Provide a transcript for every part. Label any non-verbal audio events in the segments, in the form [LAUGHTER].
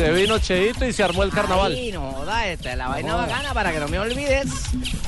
Se vino Cheito y se armó el carnaval. Ay, no, da esta es la vaina bacana para que no me olvides.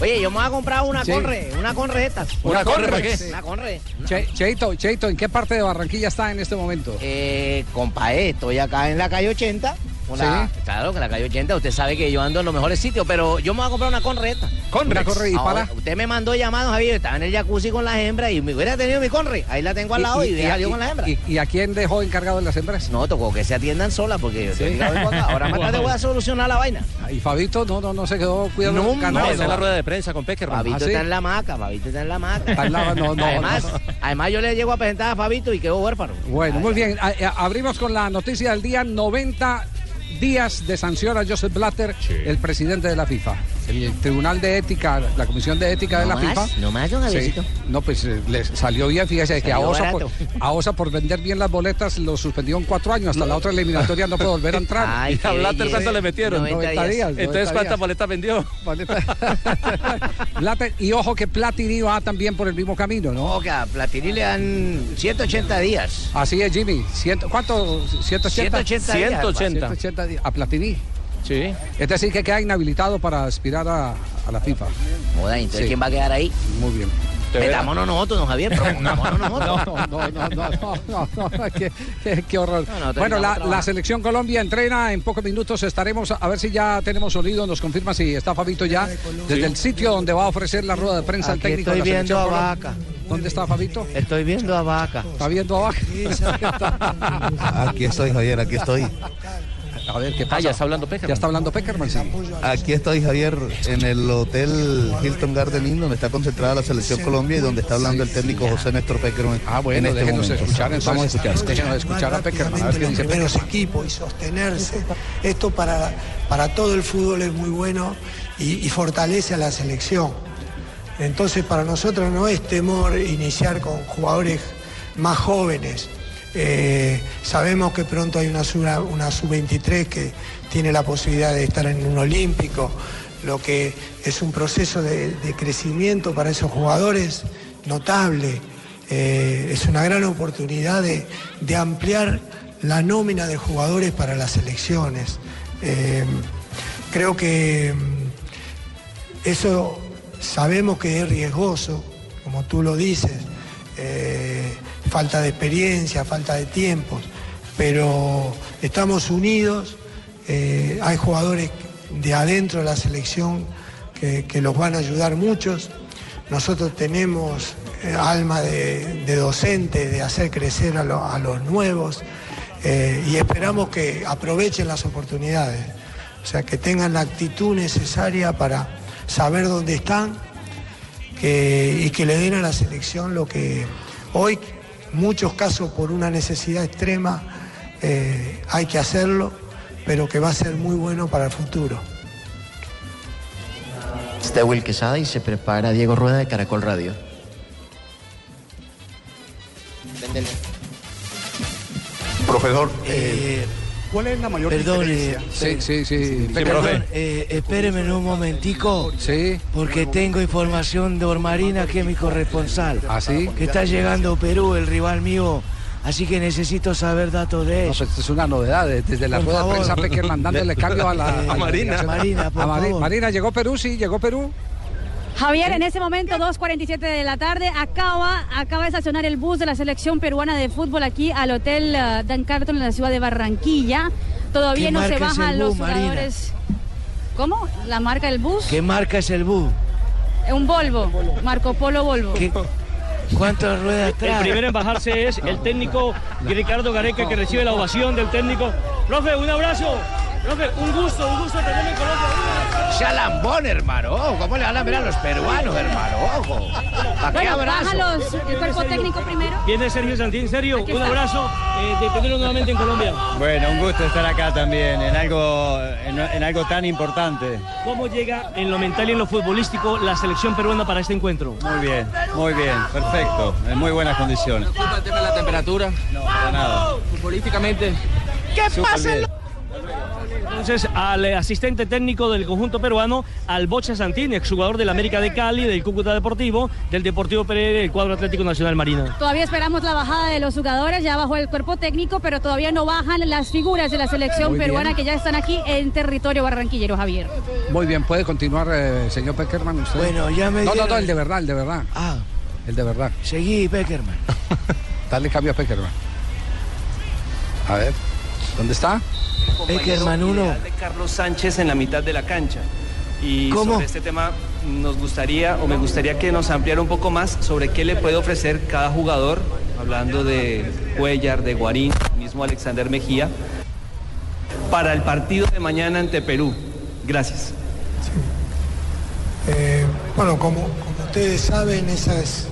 Oye, yo me voy a comprar una Sí. conre, una conre de estas. ¿Una conre para qué? Una conre. Che- Cheito, Cheito, ¿en qué parte de Barranquilla está en este momento? Eh, compadre, estoy acá en la calle 80. Una- Claro, que la calle 80, usted sabe que yo ando en los mejores sitios, pero yo me voy a comprar una conreta. Una corre y Ahora, para. Usted me mandó llamados, Javier, estaba en el jacuzzi con las hembras y me hubiera tenido mi conre. Ahí la tengo al lado y, salió con las hembras. y- y a quién dejó encargado de las hembras? No, tocó que se atiendan solas porque yo estoy vengo acá. [LAUGHS] ahora más tarde voy a solucionar la vaina. Y Fabito no, no, no se quedó cuidando No, No, canal. esa es la rueda de prensa con. Fabito ¿Ah, sí? está en la maca, Fabito está en la maca. Está en la- no, no, [LAUGHS] además, no. además yo le llego a presentar a Fabito y quedó huérfano. Bueno, muy bien. Abrimos con la noticia del día 90 días de sanción a Joseph Blatter, el presidente de la FIFA. El Tribunal de Ética, la Comisión de Ética de la más, FIFA. no más, don Sí. No, pues eh, le salió bien, fíjese que a Osa, por, a Osa por vender bien las boletas lo suspendió en cuatro años, hasta la otra eliminatoria no puede volver a entrar. [LAUGHS] Ay, ¿Y a Blatter cuánto le metieron? 90 90 días. Entonces, 90 ¿cuántas boletas vendió? Blatter, [LAUGHS] y ojo que Platini va también por el mismo camino, ¿no? Oiga, a Platini le dan 180 días. Así es, Jimmy. Ciento- ¿Cuánto? 180. 180 días. 180. 180 días. A Platini. Sí. Es decir, que queda inhabilitado para aspirar a, a la FIFA. Entonces Sí. ¿quién va a quedar ahí? Muy bien. Metámonos nosotros, don Javier. [LAUGHS] No, no, no, no, no, no, no, qué, qué- qué horror. No, no, bueno, la, selección Colombia entrena en pocos minutos. Estaremos a ver si ya tenemos sonido. Nos confirma si está Fabito ya desde el sitio donde va a ofrecer la rueda de prensa el Aquí técnico estoy de la viendo selección a Colombia. Vaca. ¿Dónde está Fabito? Estoy viendo a Vaca. Está viendo abajo. Aquí estoy, Javier, aquí estoy. A ver qué Ah, pasa. ya está hablando Peckerman. Ya está hablando Peckerman, sí. Aquí estoy, Javier, en el hotel Hilton Garden Inn, donde está concentrada la selección Colombia y donde está hablando el técnico José Néstor Peckerman. Ah, bueno, en este déjenos momento. escuchar entonces. Vamos a escuchar. Déjenos escuchar a Peckerman, a ver qué dice primeros Peckerman. equipos y sostenerse. Esto para, para todo el fútbol es muy bueno y, y fortalece a la selección. Entonces para nosotros no es temor iniciar con jugadores más jóvenes. Eh, sabemos que pronto hay una, sub- una sub-23 que tiene la posibilidad de estar en un olímpico, lo que es un proceso de, crecimiento para esos jugadores notable. Eh, es una gran oportunidad de, de ampliar la nómina de jugadores para las selecciones. Eh, creo que mm, eso sabemos que es riesgoso, como tú lo dices, falta de experiencia, falta de tiempos, pero estamos unidos, eh, hay jugadores de adentro de la selección que, los van a ayudar muchos, nosotros tenemos eh, alma de, docente, de hacer crecer a, lo- a los nuevos eh, y esperamos que aprovechen las oportunidades, o sea, que tengan la actitud necesaria para saber dónde están y que le den a la selección lo que hoy, muchos casos por una necesidad extrema, eh, hay que hacerlo, pero que va a ser muy bueno para el futuro. Está Will Quesada y se prepara Diego Rueda de Caracol Radio. Profesor, Eh, ¿cuál es la mayor perdón, diferencia? Sí, sí, sí. perdón, eh, espéreme en un momentico, Sí. porque tengo información de Ormarina, que es mi corresponsal. ¿Ah, sí? Que está llegando Perú, el rival mío, así que necesito saber datos de No, ellos. pues esto es una novedad. eh, Desde la Por rueda de prensa Peckerman dándole cambio a la, Eh, [LAUGHS] a Marina. Marina, por A Mari- favor. Marina, llegó Perú, sí, llegó Perú. Javier, en ese momento, 2.47 de la tarde, acaba, acaba de estacionar el bus de la selección peruana de fútbol aquí al Hotel eh, Dan Carton en la ciudad de Barranquilla. Todavía ¿Qué no se es bajan el los Marina? jugadores. ¿Cómo? ¿La marca del bus? ¿Qué marca es el bus? Eh, Un Volvo, Marco Polo Volvo. ¿Qué- ¿Cuántas ruedas El trae? primero en bajarse es el técnico Ricardo Gareca que recibe la ovación del técnico. Profe, un abrazo. Profe, un gusto, un gusto tenerlo en Colombia. Sea lambón, hermano. ¿Cómo le van a ver a los peruanos, hermano? Ojo. ¿A qué Bueno, abrazo? el cuerpo técnico primero. Viene Sergio Santín, Sergio, un abrazo, eh, de tenerlo nuevamente en Colombia. Bueno, un gusto estar acá también, en algo, en, en algo tan importante. ¿Cómo llega en lo mental y en lo futbolístico la selección peruana para este encuentro? Muy bien, muy bien, perfecto, en muy buenas condiciones. ¿Preocupa el tema de la temperatura? No, para nada. Futbolísticamente. ¿Qué bien. Entonces, al eh, asistente técnico del conjunto peruano, al Bocha Santín, exjugador del América de Cali, del Cúcuta Deportivo, del Deportivo Pereira del cuadro Atlético Nacional Marina. Todavía esperamos la bajada de los jugadores, ya bajó el cuerpo técnico, pero todavía no bajan las figuras de la selección Muy bien. peruana que ya están aquí en territorio barranquillero, Javier. Muy bien, puede continuar, eh, señor Peckerman. Usted. Bueno, ya me No, no, no, el de verdad, el de verdad. Ah, El de verdad. seguí, Peckerman. [LAUGHS] Dale cambio a Peckerman. A ver, ¿dónde está? Peckerman uno. de Carlos Sánchez en la mitad de la cancha. Y ¿Cómo? sobre este tema nos gustaría o me gustaría que nos ampliara un poco más sobre qué le puede ofrecer cada jugador, hablando de Cuellar, de Guarín, mismo Alexander Mejía, para el partido de mañana ante Perú. Gracias. Eh, bueno, como, como ustedes saben, esa es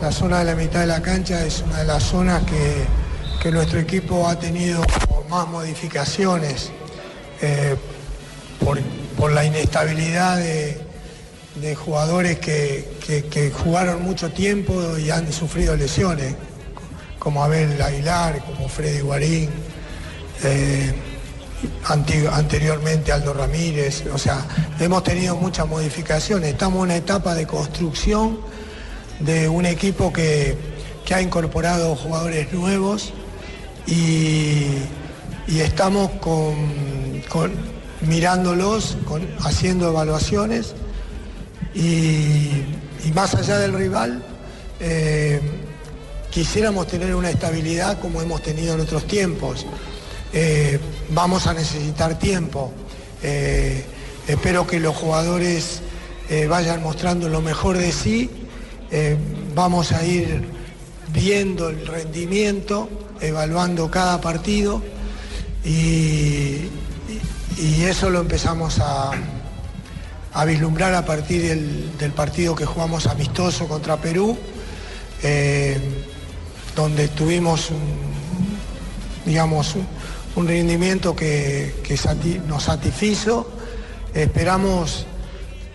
la zona de la mitad de la cancha, es una de las zonas que, que nuestro equipo ha tenido más modificaciones eh, por, por la inestabilidad de, de jugadores que, que- jugaron mucho tiempo y han sufrido lesiones, como Abel Aguilar, como Freddy Guarín. eh, anteriormente Aldo Ramírez, o sea, hemos tenido muchas modificaciones, estamos en una etapa de construcción de un equipo que, que ha incorporado jugadores nuevos y, y estamos con, mirándolos, haciendo evaluaciones y, más allá del rival, eh, quisiéramos tener una estabilidad como hemos tenido en otros tiempos. Eh, vamos a necesitar tiempo. Eh, espero que los jugadores vayan mostrando lo mejor de sí. Vamos a ir viendo el rendimiento, evaluando cada partido y, eso lo empezamos a, vislumbrar a partir del, partido que jugamos amistoso contra Perú, eh, donde tuvimos un, digamos, un, rendimiento que, nos satisfizo. Esperamos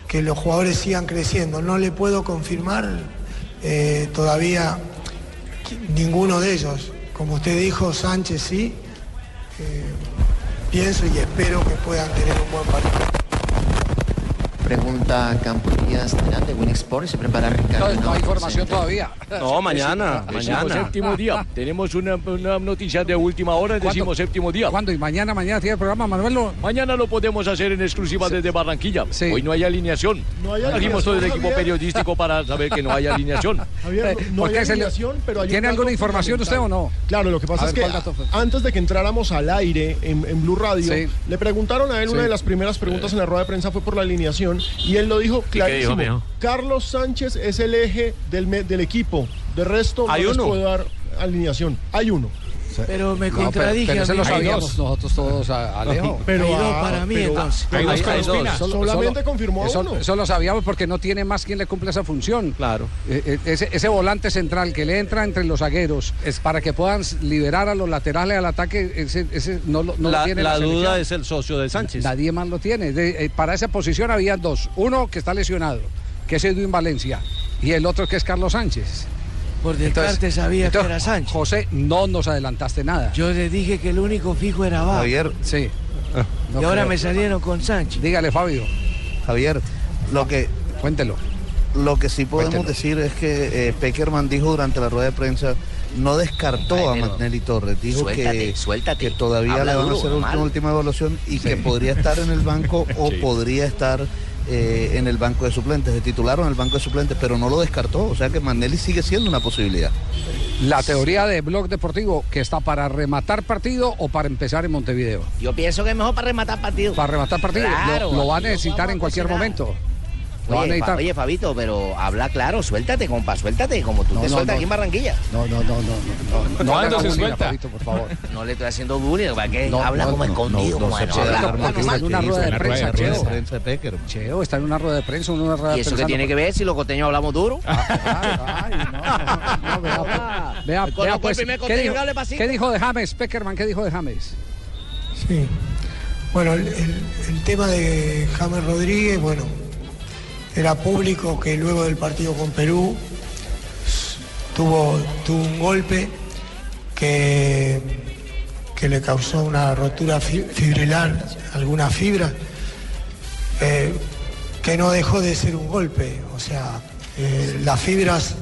que los jugadores sigan creciendo. No le puedo confirmar eh, todavía ninguno de ellos. Como usted dijo, Sánchez sí. Eh, pienso y espero que puedan tener un buen partido. Pregunta Campo Díaz de Winexport y se prepara Ricardo. No, no hay información todavía. No, mañana, Decimos mañana. séptimo día. Tenemos una, una noticia de última hora, decimos séptimo día. ¿Cuándo? ¿Y mañana, mañana tiene el programa, Manuel? Mañana lo podemos hacer en exclusiva desde Barranquilla. Hoy no hay alineación. No hay Trajimos alineación, todo el equipo periodístico para saber que no hay alineación. [LAUGHS] Javier, no, no ¿Por hay qué se le- alineación, pero hay un ¿Tiene alguna información usted o no? Claro, lo que pasa A es ver, que antes de que entráramos al aire en, en Blue Radio, Sí. le preguntaron a él, Sí. una de las primeras preguntas en la rueda de prensa fue por la alineación, y él lo dijo clarísimo. Carlos Sánchez es el eje del, del equipo. De resto, no Hay les uno. puedo dar alineación. Hay uno. Pero me No, pero, contradije pero a ese mí. lo Hay sabíamos dos. nosotros todos, a- Alejo. Pero, Hay dos para mí, pero- entonces. pero Hay- Oscar hay dos. Ospina Solo- solamente solo- confirmó eso, uno. eso lo sabíamos porque no tiene más quien le cumple esa función. Claro. Eh, eh, ese, ese volante central que le entra entre los zagueros es para que puedan liberar a los laterales al ataque, ese, ese no, lo- no lo la tiene la selección. duda es el socio de Sánchez. Nadie más lo tiene. De- eh, para esa posición había dos. Uno que está lesionado, que es Edwin Valencia, y el otro que es Carlos Sánchez. Por descarte sabía entonces, que era Sánchez. José, no nos adelantaste nada. Yo le dije que el único fijo era Bar. Javier, Sí. y ahora me salieron con Sánchez. Dígale, Fabio, Javier, lo que, cuéntelo. lo que sí podemos Cuéntelo. decir es que eh, Peckerman dijo durante la rueda de prensa, no descartó Ay, a Magnelli Torres, dijo suéltate, que, suéltate. que todavía Habla le van a hacer una última evaluación y que podría estar en el banco [LAUGHS] o Sí. podría estar eh, en el banco de suplentes, de titular o en el banco de suplentes, pero no lo descartó, o sea que Magnelli sigue siendo una posibilidad. La teoría de Blog Deportivo, que está para rematar partido o para empezar en Montevideo. Yo pienso que es mejor para rematar partido. Para rematar partido. Claro, lo, lo va a necesitar en cualquier momento. Oye, Fa- oye, Fabito, pero habla claro, suéltate, compa, suéltate, como tú No, te no, sueltas no. aquí en Barranquilla. No, no, no, no, no. No, no, ¿Cuándo haga se suelta? Fabito, por favor. No le estoy haciendo bullying, ¿para qué? No, habla no, como no, escondido, no, está en una ¿Qué rueda de prensa, Cheo. prensa. Cheo, está en una rueda de prensa, en una rueda de ¿Y eso prensa. qué tiene que ver si los costeños hablamos duro? Ay, ay, no, no, no, vea, [LAUGHS] vea, vea, pues, primer ¿qué, contenido, dijo, hable pasito. qué dijo de James, Peckerman? ¿Qué dijo de James? Sí. Bueno, el, el- el tema de James Rodríguez, bueno, era público que luego del partido con Perú tuvo, tuvo un golpe que, que le causó una rotura fi- fibrilar, alguna fibra, eh, que no dejó de ser un golpe. O sea, eh, las fibras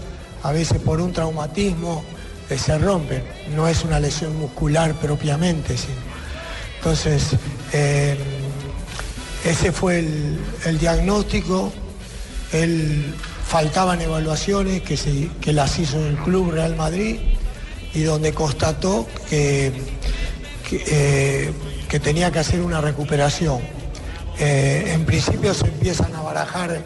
a veces por un traumatismo eh, se rompen. No es una lesión muscular propiamente, sino entonces, ese fue el diagnóstico. Él faltaban evaluaciones que, se- que las hizo el Club Real Madrid y donde constató que, que, eh, tenía que hacer una recuperación. Eh, en principio se empiezan a barajar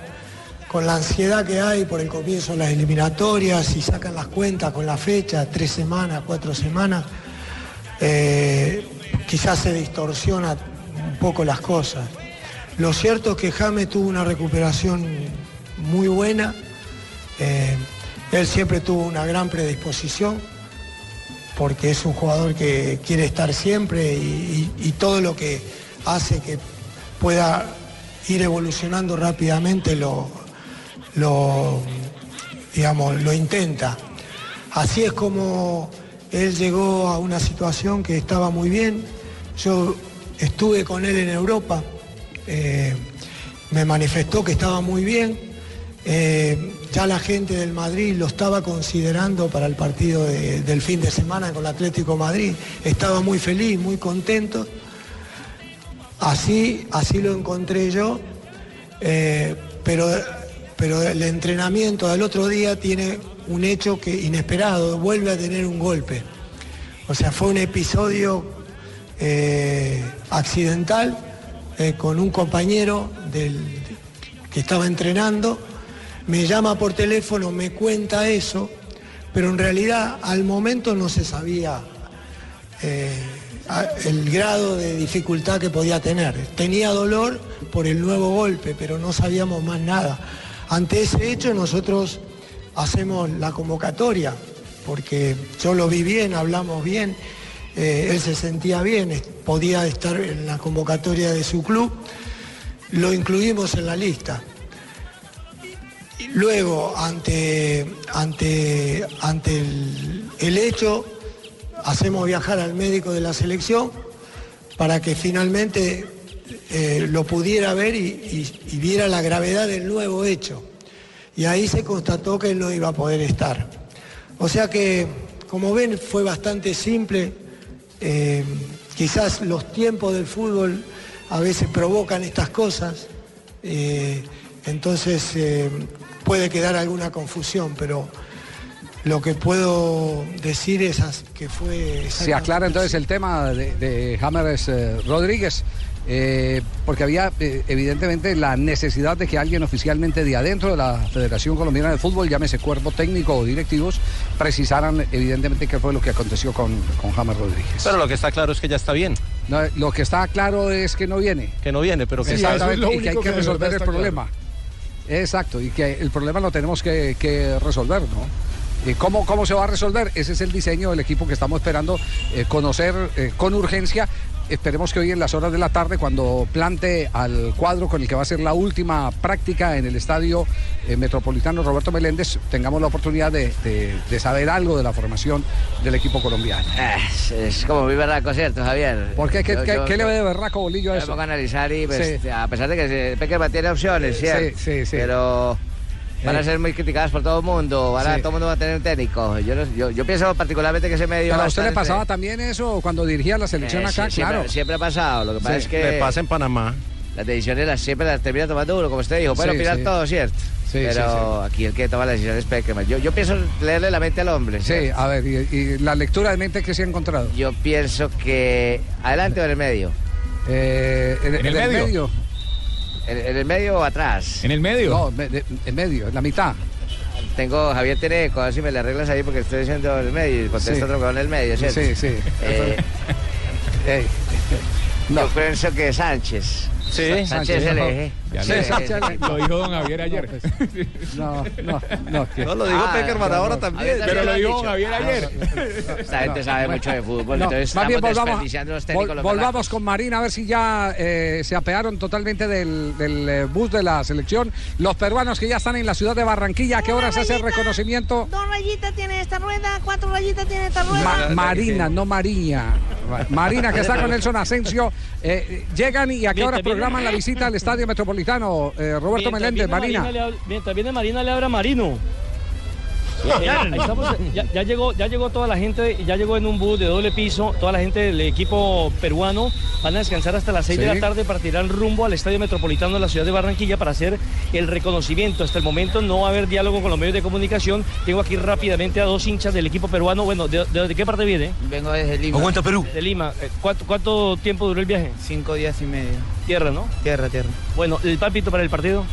con la ansiedad que hay por el comienzo de las eliminatorias y sacan las cuentas con la fecha, tres semanas, cuatro semanas eh, quizás se distorsiona un poco las cosas. Lo cierto es que James tuvo una recuperación muy buena, eh, él siempre tuvo una gran predisposición, porque es un jugador que quiere estar siempre y, todo lo que hace que pueda ir evolucionando rápidamente lo, lo, digamos, lo intenta. Así es como él llegó a una situación que estaba muy bien. Yo estuve con él en Europa, eh, me manifestó que estaba muy bien. Eh, ya la gente del Madrid lo estaba considerando para el partido de- del fin de semana con el Atlético Madrid. Estaba muy feliz, muy contento. Así, así lo encontré yo. Eh, pero, pero el entrenamiento del otro día tiene un hecho que inesperado, vuelve a tener un golpe. O sea, fue un episodio eh, accidental con un compañero del- que estaba entrenando, me llama por teléfono, me cuenta eso, pero en realidad al momento no se sabía eh, el grado de dificultad que podía tener. Tenía dolor por el nuevo golpe, pero no sabíamos más nada. Ante ese hecho nosotros hacemos la convocatoria, porque yo lo vi bien, hablamos bien, eh, él se sentía bien, podía estar en la convocatoria de su club, lo incluimos en la lista. Luego, ante, ante, ante el, hecho, hacemos viajar al médico de la selección para que finalmente eh, lo pudiera ver y, viera la gravedad del nuevo hecho. Y ahí se constató que él no iba a poder estar. O sea que, como ven, fue bastante simple. Eh, quizás los tiempos del fútbol a veces provocan estas cosas. Eh, entonces puede quedar alguna confusión, pero lo que puedo decir es que fue... Se aclara entonces el tema de, de James eh, Rodríguez, eh, porque había eh, evidentemente la necesidad de que alguien oficialmente de adentro de la Federación Colombiana de Fútbol, llámese cuerpo técnico o directivos, precisaran evidentemente qué fue lo que aconteció con, con James Rodríguez. Pero lo que está claro es que ya está bien. No, lo que está claro es que no viene. Que no viene, pero que está Exactamente, y que hay que resolver el problema. Exacto, y que el problema lo tenemos que, resolver, ¿no? ¿Y cómo, ¿Cómo se va a resolver? Ese es el diseño del equipo que estamos esperando eh, conocer eh, con urgencia. Esperemos que hoy en las horas de la tarde, cuando plante al cuadro con el que va a ser la última práctica en el estadio eh, metropolitano Roberto Meléndez, tengamos la oportunidad de, de- de saber algo de la formación del equipo colombiano. Ah, Es, es como muy berraco, ¿cierto, Javier? ¿Por qué? ¿Qué, Yo- qué- yo- qué le ve de berraco bolillo a eso? pongo a analizar y pues, Sí. a pesar de que Peckerman tiene opciones, ¿cierto? Sí, sí, sí. Pero van a Eh. ser muy criticadas por todo el mundo, van a- Sí. todo el mundo va a tener un técnico. Yo, no- yo, yo pienso particularmente que ese medio... ¿Pero a usted le pasaba entre- también eso cuando dirigía la selección Eh, acá? sí, claro. siempre ha pasado, lo que pasa Sí. es que... Le pasa en Panamá. Las decisiones las, siempre las termina tomando uno, como usted dijo. Puede Sí, opinar sí. todo, ¿cierto? Sí, Pero aquí el que toma las decisiones es Peckerman. Yo, yo pienso leerle la mente al hombre. Sí, ¿cierto? a ver, y, y la lectura de mente que se ha encontrado. Yo pienso que... ¿Adelante o en el medio? Eh, en, ¿En el en medio? ¿En, en el medio o atrás? ¿En el medio? No, me- de- en medio, en la mitad. Tengo, Javier tiene ver si me le arreglas ahí porque estoy diciendo el medio y contesta Sí. otro con el medio, ¿cierto? Sí, sí. Eh, [LAUGHS] Ey. Yo pienso que Sánchez. Sí, Sánchez el eje. Ya Sí, lo- Sánchez- Lo dijo don Javier ayer. [LAUGHS] No, no, no. que- No, lo dijo Ah, Peckerman no, ahora no. también. Pero lo dijo don Javier ayer. Esta gente sabe mucho de fútbol, No, entonces más bien volvamos, los técnicos. volvamos con Marina a ver si ya eh, se apearon totalmente del, del, eh, bus de la selección. Los peruanos que ya están en la ciudad de Barranquilla, ¿a qué hora se hace el reconocimiento? Dos rayitas tiene esta rueda, cuatro rayitas tiene esta rueda. Ma- Marina, no Mariña. Marina, que está con Nelson Asensio. Eh, llegan y a qué viene- programan la visita al Estadio Metropolitano, eh, Roberto Mientras Meléndez, viene Marina. mientras viene Marina le abra Marino. Eh, estamos, ya, ya llegó, ya llegó toda la gente, ya llegó en un bus de doble piso, toda la gente del equipo peruano van a descansar hasta las 6 de la tarde para tirar rumbo al Estadio Metropolitano de la ciudad de Barranquilla para hacer el reconocimiento. Hasta el momento no va a haber diálogo con los medios de comunicación. Tengo aquí rápidamente a dos hinchas del equipo peruano. Bueno, ¿de, de- de qué parte viene? Vengo desde Lima. Aguanta Perú. De Lima. Eh, ¿Cuánto, cuánto tiempo duró el viaje? Cinco días y medio. Tierra, ¿no? Tierra, tierra. Bueno, ¿el palpito para el partido?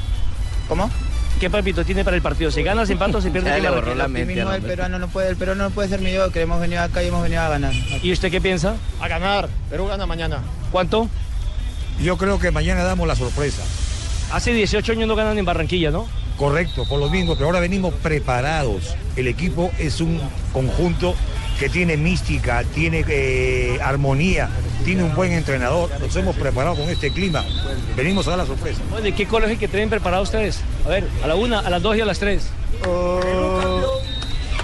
¿Cómo? ¿Qué palpito tiene para el partido? ¿Se gana, se empata o se pierde? [LAUGHS] Ya ¿Qué le borró la El mente. hombre. peruano no puede, el peruano no puede ser mío, que hemos venido acá y hemos venido a ganar. ¿Y usted qué piensa? A ganar. Perú gana mañana. ¿Cuánto? Yo creo que mañana damos la sorpresa. Hace 18 años no ganan en Barranquilla, ¿no? Correcto, por lo mismo, pero ahora venimos preparados. El equipo es un conjunto que tiene mística, tiene eh, armonía, tiene un buen entrenador. Nos hemos preparado con este clima. Venimos a dar la sorpresa. Bueno, ¿De qué colegio que tienen preparado ustedes? A ver, a la una, a las dos y a las tres.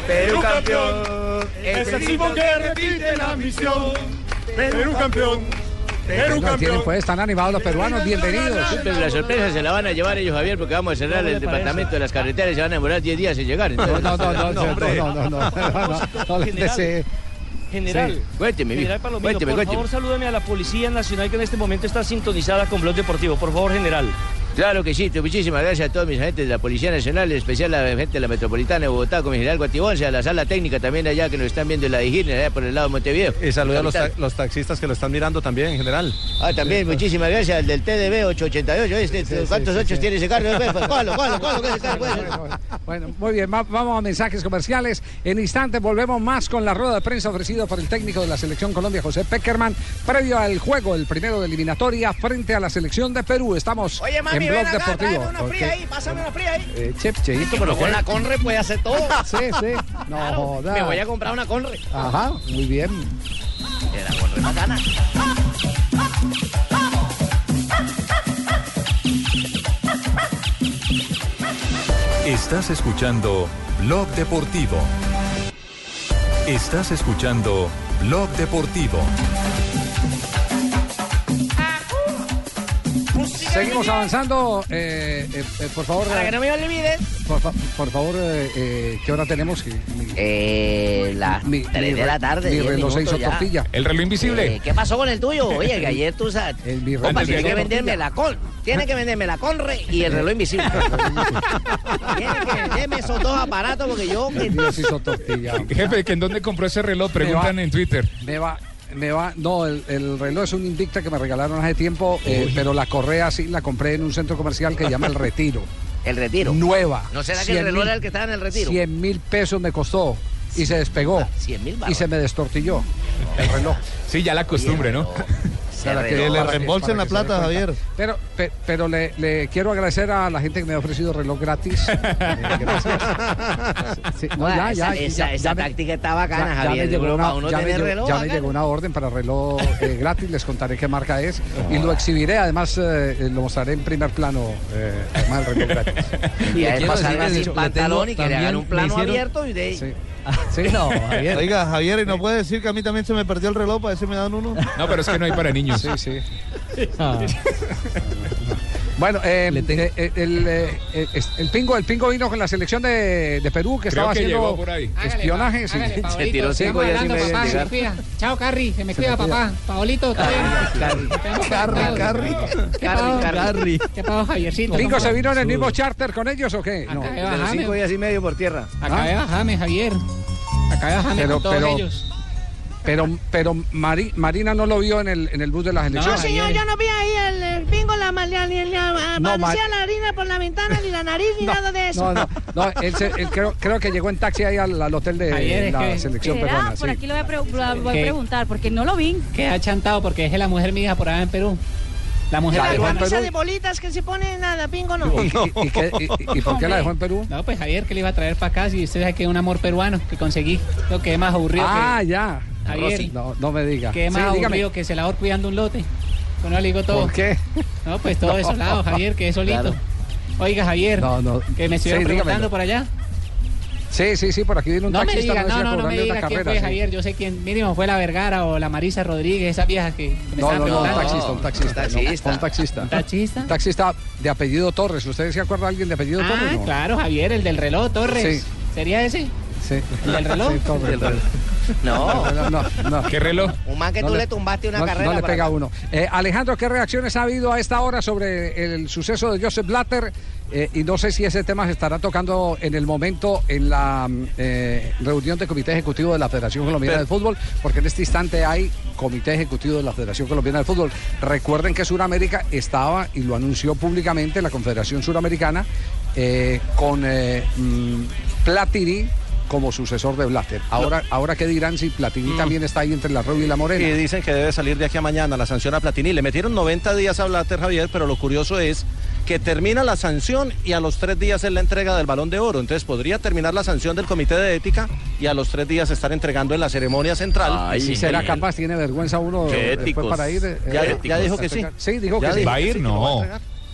Perú campeón. Es el que repite la misión. Perú campeón. Perú No, tienen, campeón. pues, están animados los peruanos, bienvenidos. Pero la sorpresa se la van a llevar ellos, Javier, porque vamos a cerrar ¿Cómo le el parece? departamento de las carreteras y se van a demorar 10 días en llegar. No, entonces- no, no, no, no, no, no, no, no, no, no General. Sí. Cuénteme, General. Palomino, Cuénteme, por cuénteme. favor, salúdame a la Policía Nacional que en este momento está sintonizada con Blog Deportivo. Por favor, General. Claro que sí, muchísimas gracias a todos mis agentes de la Policía Nacional, en especial a la gente de la Metropolitana de Bogotá, con mi general Guatibonce, a la sala técnica también allá que nos están viendo en la Digirne, allá por el lado de Montevideo. Y saluda a los, Capital. ta- los taxistas que lo están mirando también en general. Ah, también, muchísimas gracias al del TDB 888. ¿este? Sí, sí, ¿Cuántos sí, ochos sí. tiene ese carro? Bueno, muy bien, va- vamos a mensajes comerciales. En instantes volvemos más con la rueda de prensa ofrecida por el técnico de la selección Colombia, José Peckerman, previo al juego, el primero de eliminatoria frente a la selección de Perú. Estamos Oye, mami, en ven Blog acá, Deportivo. tráeme una fría ahí, pásame una fría ahí. Eh, chep, cheito, pero Con la Conre puede hacer todo. [LAUGHS] Sí, sí. No joda. Me voy a comprar una Conre. Ajá, muy bien. La Conre bacana. Estás escuchando Blog Deportivo. Estás escuchando Blog Deportivo. Seguimos avanzando. Eh, eh, eh, por favor, Para que no me olvides. por, fa- por favor, eh, eh, ¿qué hora tenemos? Que- mi- Eh, las Mi- 3 mi de la tarde. mi 10 reloj se minutos hizo ya. tortilla. El reloj invisible. Eh, ¿Qué pasó con el tuyo? Oye, que [LAUGHS] ayer tú sabes. El mi reloj tiene que venderme la con. Tiene que venderme la Conre y el reloj invisible. [LAUGHS] tiene que venderme esos dos aparatos porque yo. El mío se hizo tortilla. Jefe, ¿que ¿en dónde compró ese reloj? Preguntan va. en Twitter. Me va, me va. No, el, el reloj es un Invicta que me regalaron hace tiempo, eh, pero la correa sí la compré en un centro comercial que se llama El Retiro. [LAUGHS] El retiro. Nueva. ¿No será que el 100 reloj mil- era el que estaba en el retiro? 100 mil pesos me costó y se despegó 100 mil y se me destortilló el reloj. Sí, ya la costumbre, ¿no? Para que- Que le reembolsen la plata. Javier. Pero, pe- pero le, le quiero agradecer a la gente que me ha ofrecido reloj gratis. [LAUGHS] Eh, gracias. Sí, no, ya, ya, esa ya- esa ya me- táctica está bacana, ya- ya me Javier. llegó Yo creo que una- a uno ya me llegó- reloj ya me bacano. llegó una orden para reloj eh, gratis, les contaré qué marca es y lo exhibiré, además eh, lo mostraré en primer plano, eh, además el reloj gratis. Y pasar decir que sin pantalón y que le hagan también- un plano hicieron- abierto y de ahí. Sí. Sí, no, Javier. Oiga, Javier, ¿y no puede decir que a mí también se me perdió el reloj para ver si me dan uno? No, pero es que no hay para niños. Sí, sí. Ah. Bueno, eh, Le tengo- eh, eh, el, eh, el pingo, el pingo vino con la selección de, de Perú que Creo estaba que haciendo por ahí. espionaje. sí. Se tiró cinco y llegar. Chao, Carri. Se me cuida, papá. Paolito. Carri. Carri, Carri. ¿Qué pasó? Carri. ¿Qué pasó, Javiercito? ¿Pingo se ¿Cómo vino en el mismo charter con ellos o qué? No. Acá cinco días y medio por tierra. Acabé de bajarme, Javier. Bajarme Pero- con todos pero- ellos. Pero, pero Mari- Marina no lo vio en el, en el bus de las No, elecciones. señor, yo no vi ahí el, el bingo, la, la, la, la- la- No, aparecía la harina por la ventana, ni la nariz, ni nada de eso. No, no, no, él se- él creo, creo que llegó en taxi ahí al, al hotel de es la que- selección peruana. Por sí. aquí lo voy a, pre- lo voy a preguntar, porque no lo vi. Queda chantado porque dejé la mujer mi hija por allá en Perú. La mujer La de dejó en. Esa de bolitas que se pone nada, bingo no. ¿Y, y- y qué- y- y por qué la dejó en Perú? No, pues Javier, que le iba a traer para acá si usted sabe que es un amor peruano que conseguí. Lo que es más aburrido Ah, que... ya. Javier, No, no me diga. Sí, más dígame. aburrido que celador cuidando un lote. Bueno, le digo todo. ¿Por qué? No, pues todo [LAUGHS] No. desolado, Javier, que es solito. Claro. Oiga, Javier, No, no. que me estuvieron Sí, preguntando dígamelo. por allá. Sí, sí, sí, por aquí vino un No me taxista. diga, decía no, no, no me diga quién carrera, fue, sí. Javier. Yo sé quién, mínimo fue la Vergara o la Marisa Rodríguez, esas viejas que, me No, estaban no, no, un preguntando. taxista, un taxista. no, taxista. un taxista. ¿Un taxista? Un taxista de apellido Torres. ¿Usted se acuerda de alguien de apellido Ah, Torres? No. claro, Javier, el del reloj, Torres. Sí. ¿Sería ese? Sí. ¿El del reloj? Sí, Torres. El reloj. No. [LAUGHS] No, no, no. ¿Qué reloj? Un man que No tú le- le, tumbaste una no, carrera. no le pega uno. Eh, Alejandro, ¿qué reacciones ha habido a esta hora sobre el suceso de Joseph Blatter? Eh, y no sé si ese tema se estará tocando en el momento en la eh, reunión de comité ejecutivo de la Federación Colombiana de Fútbol, porque en este instante hay comité ejecutivo de la Federación Colombiana de Fútbol. Recuerden que Suramérica estaba, y lo anunció públicamente la Confederación Suramericana, eh, con eh, mm, Platini como sucesor de Blatter. Ahora, ahora ¿qué dirán si Platini también está ahí entre la Rubia y la Morena? Y dicen que debe salir de aquí a mañana la sanción a Platini. Le metieron 90 días a Blatter, Javier, pero lo curioso es que termina la sanción y a los tres días es la entrega del balón de oro. Entonces podría terminar la sanción del comité de ética y a los tres días estar entregando en la ceremonia central. ¿Y si será capaz? ¿Tiene vergüenza uno Qué después éticos. para ir? eh, Ya- eh, ya dijo que sí. Sí, dijo Ya que sí. ¿Va a ir? No.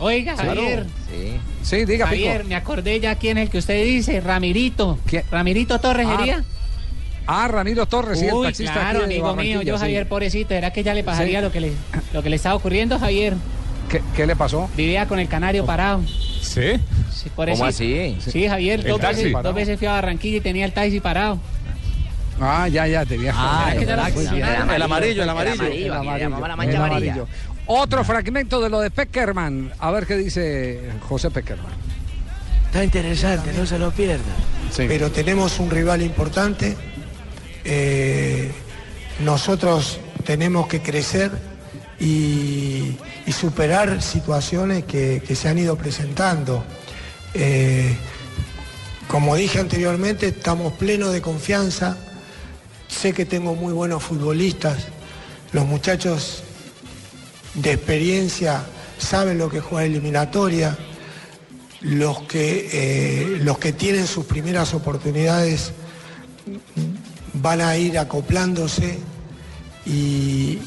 Oiga, Claro. Javier. Sí. Sí, diga, Javier, Pico. me acordé ya quién es el que usted dice, Ramirito. Ramirito Torres Ah, sería. Ah, Ramiro Torres, sí, el Uy, taxista claro, aquí amigo mío, yo sí. Javier, pobrecito, ¿será que ya le pasaría Sí. lo que le lo que le estaba ocurriendo, Javier? ¿Qué, qué le pasó? Vivía con el canario parado. ¿Sí? ¿Cómo así? Sí, Javier, ¿El dos veces, dos veces fui a Barranquilla y tenía el taxi parado. Ah, ya, ya, Ah, ¿Será que ya lo el? El amarillo, el amarillo. El amarillo, El amarillo, la el mancha amarilla. Otro fragmento de lo de Peckerman. A ver qué dice José Peckerman. Está interesante, no se lo pierdan. Sí. Pero tenemos un rival importante. eh, nosotros tenemos que crecer y, y superar situaciones que, que se han ido presentando. Eh, como dije anteriormente, estamos plenos de confianza. Sé que tengo muy buenos futbolistas. Los muchachos de experiencia saben lo que es jugar eliminatoria. Los que, eh, los que tienen sus primeras oportunidades van a ir acoplándose y,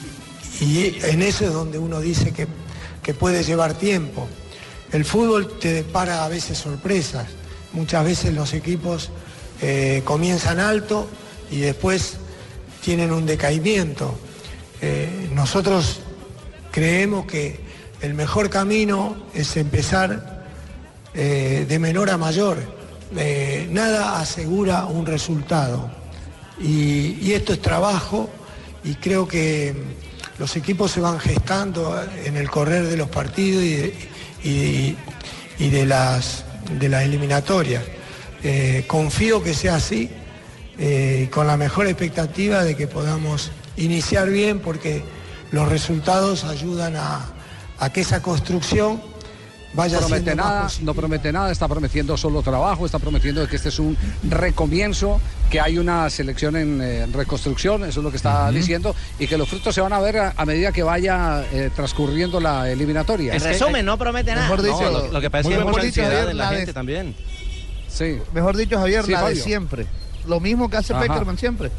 en eso es donde uno dice que, que puede llevar tiempo. El fútbol te depara a veces sorpresas. Muchas veces los equipos eh, comienzan alto y después tienen un decaimiento. Eh, nosotros creemos que el mejor camino es empezar eh, de menor a mayor. Eh, nada asegura un resultado. Y, esto es trabajo y creo que los equipos se van gestando en el correr de los partidos y de, y- y de las, de las eliminatorias. Eh, confío que sea así, eh, con la mejor expectativa de que podamos iniciar bien porque los resultados ayudan a, a que esa construcción vaya No promete siendo más nada, no promete nada, está prometiendo solo trabajo, está prometiendo que este es un recomienzo, que hay una selección en eh, reconstrucción, eso es lo que está diciendo, y que los frutos se van a ver a, a medida que vaya eh, transcurriendo la eliminatoria. En resumen, no promete nada. Mejor dicho, No, lo, lo que pasa es mucha Javier, en la la de- gente también. Sí. Mejor dicho, Javier, Sí, la de siempre. Lo mismo que hace Ajá. Peckerman siempre.